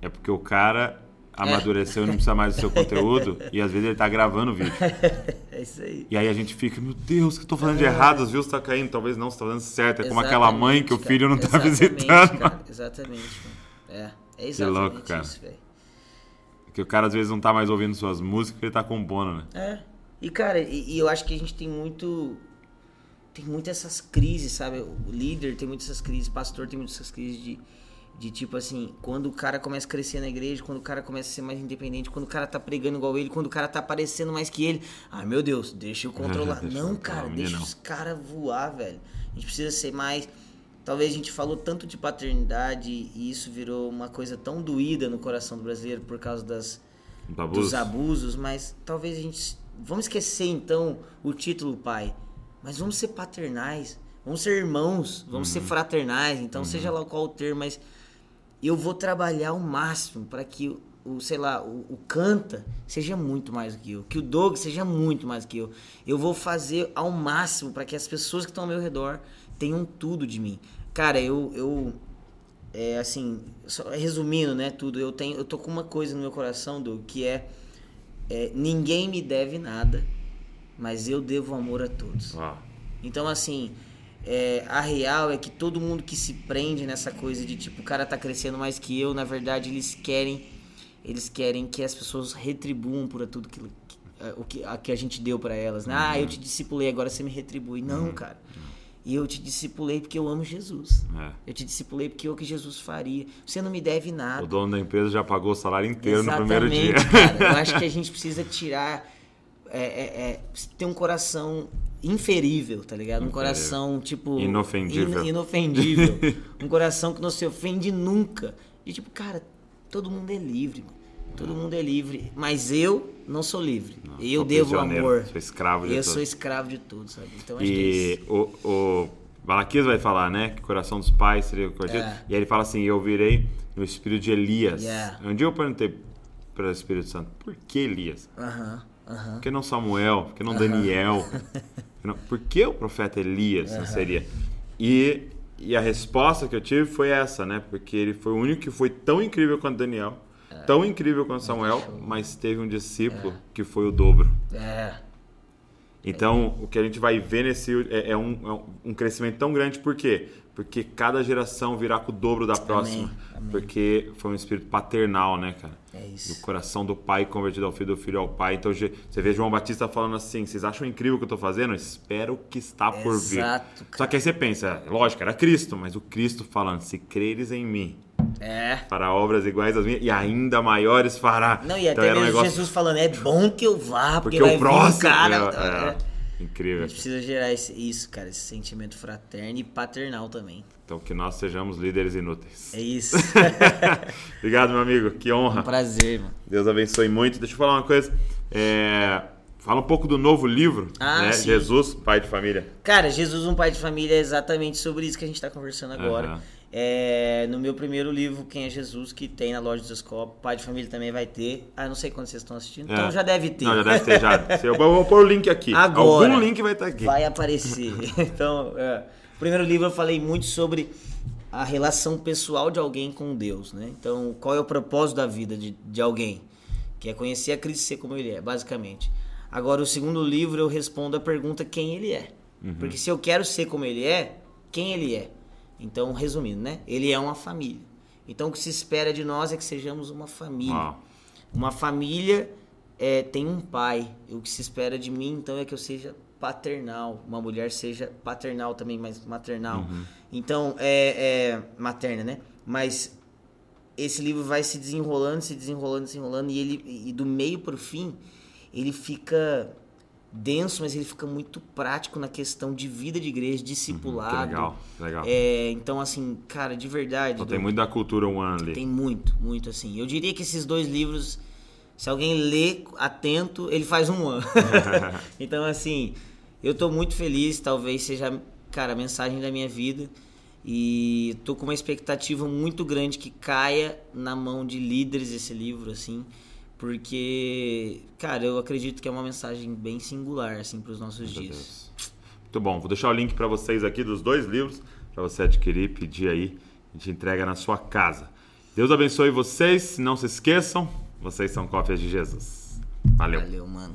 é porque o cara amadureceu e não precisa mais do seu conteúdo. E às vezes ele tá gravando o vídeo. É isso aí. E aí a gente fica, meu Deus, o que eu tô falando de errado? Os views tá caindo. Talvez não, você tá fazendo certo. É como aquela mãe que o filho não tá Exatamente, visitando. Cara. Exatamente, mano. É, é exatamente louco, cara. isso, velho. Que o cara às vezes não tá mais ouvindo suas músicas, ele tá compondo, né? É. E, cara, e, e eu acho que a gente tem muito. Tem muitas essas crises, sabe? O líder tem muitas essas crises, o pastor tem muitas essas crises de, de tipo assim, quando o cara começa a crescer na igreja, quando o cara começa a ser mais independente, quando o cara tá pregando igual ele, quando o cara tá aparecendo mais que ele. Ai meu Deus, deixa eu controlar. Deixa eu não, controlar, cara, deixa não. os caras voar, velho. A gente precisa ser mais. Talvez a gente falou tanto de paternidade e isso virou uma coisa tão doída no coração do brasileiro por causa das, Dos dos abusos. mas talvez a gente. Vamos esquecer então o título pai, mas vamos ser paternais, vamos ser irmãos, vamos Uhum. ser fraternais, então seja lá qual o termo, mas eu vou trabalhar ao máximo para que o, o, sei lá, o, o canta seja muito mais do que eu, que o Doug seja muito mais do que eu. Eu vou fazer ao máximo para que as pessoas que estão ao meu redor tenham tudo de mim. Cara, eu, eu é assim, resumindo, né, tudo, eu tenho, eu tô com uma coisa no meu coração, Doug, que é, é, ninguém me deve nada, mas eu devo amor a todos. Ó, Então, assim, é, a real é que todo mundo que se prende nessa coisa de tipo, o cara tá crescendo mais que eu, na verdade, eles querem eles querem que as pessoas retribuam por tudo que, que- é, o que a, que a gente deu pra elas, né? Ah, eu te discipulei, agora você me retribui. Não, cara. E eu te discipulei porque eu amo Jesus. é. Eu te discipulei porque é o que Jesus faria. Você não me deve nada. O dono da empresa já pagou o salário inteiro no primeiro dia. cara. Eu acho que a gente precisa tirar. É, é, é, ter um coração inferível, tá ligado? Um Inferível. coração, tipo. Inofendível. in- inofendível. um coração que não se ofende nunca. E, tipo, cara, todo mundo é livre, mano. Todo mundo é livre. Mas eu não sou livre. eu sou devo amor. sou escravo de Eu tudo. sou escravo de tudo, sabe? Então acho que é E o, o Malaquias vai falar, né? Que o coração dos pais seria o cordeiro. É. E aí ele fala assim: Eu virei no espírito de Elias. Yeah. Um dia eu perguntei para o Espírito Santo: Por que Elias? Aham, aham. Por que não Samuel? Por que não Daniel? Por que não- Por que o profeta Elias não seria? E, e a resposta que eu tive foi essa, né? Porque ele foi o único que foi tão incrível quanto Daniel, tão incrível quanto Samuel, mas teve um discípulo que foi o dobro. É. Então, o que a gente vai ver nesse é, é um, é um- crescimento tão grande, por quê? Porque cada geração virá com o dobro da próxima. amém. Porque foi um espírito paternal, né, cara? É isso. Do coração do pai convertido ao filho, do filho ao pai. Então, você vê João Batista falando assim: vocês acham incrível o que eu tô fazendo? Espero que está por vir. Exato, Só que aí você pensa, lógico, era Cristo, mas o Cristo falando: se creres em mim, É. fará obras iguais às minhas e ainda maiores fará. Não, e até Então, era um mesmo negócio- Jesus falando, é bom que eu vá, porque, Porque o próximo. cara. é, É. incrível. A gente precisa gerar esse- isso, cara, esse sentimento fraterno e paternal também. Então que nós sejamos líderes inúteis. É isso. Obrigado, meu amigo. Que honra. um prazer, mano. Deus abençoe muito. Deixa eu falar uma coisa. É, Fala um pouco do novo livro, Ah, né? sim. Jesus, pai de família. Cara, Jesus, um pai de família, é exatamente sobre isso que a gente tá conversando agora. Aham. É, no meu primeiro livro, Quem é Jesus, que tem na loja do Escopo, pai de família também vai ter. Ah, não sei quando vocês estão assistindo, então É. já deve ter. Não, já deve ter já. Eu vou pôr o link aqui. Agora. Algum link vai estar aqui. Vai aparecer. Então, é, o primeiro livro eu falei muito sobre a relação pessoal de alguém com Deus, né? Então, qual é o propósito da vida de, de alguém? Que é conhecer a Cristo e ser como ele é, basicamente. Agora, o segundo livro eu respondo a pergunta quem ele é. Uhum. Porque se eu quero ser como ele é, quem ele é? Então, resumindo, né? Ele é uma família. Então, o que se espera de nós é que sejamos uma família. Uau. Uma família é, tem um pai. O que se espera de mim, então, é que eu seja paternal. Uma mulher seja paternal também, mas maternal. Então, é, é materna, né? Mas esse livro vai se desenrolando, se desenrolando, se desenrolando, e ele e do meio pro fim, ele fica denso, mas ele fica muito prático na questão de vida de igreja, Que discipulado. legal, que legal. É, então, assim, cara, de verdade. Então tem Doug, muito da cultura One ali. tem muito, muito assim. Eu diria que esses dois livros, se alguém lê atento, ele faz um ano. então, assim, eu tô muito feliz, talvez seja, cara, a mensagem da minha vida. E tô com uma expectativa muito grande que caia na mão de líderes esse livro, assim. Porque, cara, eu acredito que é uma mensagem bem singular, assim, pros nossos Meu dias. Deus. Muito bom. Vou deixar o link para vocês aqui dos dois livros, para você adquirir, pedir aí, a gente entrega na sua casa. Deus abençoe vocês. Não se esqueçam, vocês são cópias de Jesus. Valeu. Valeu, mano.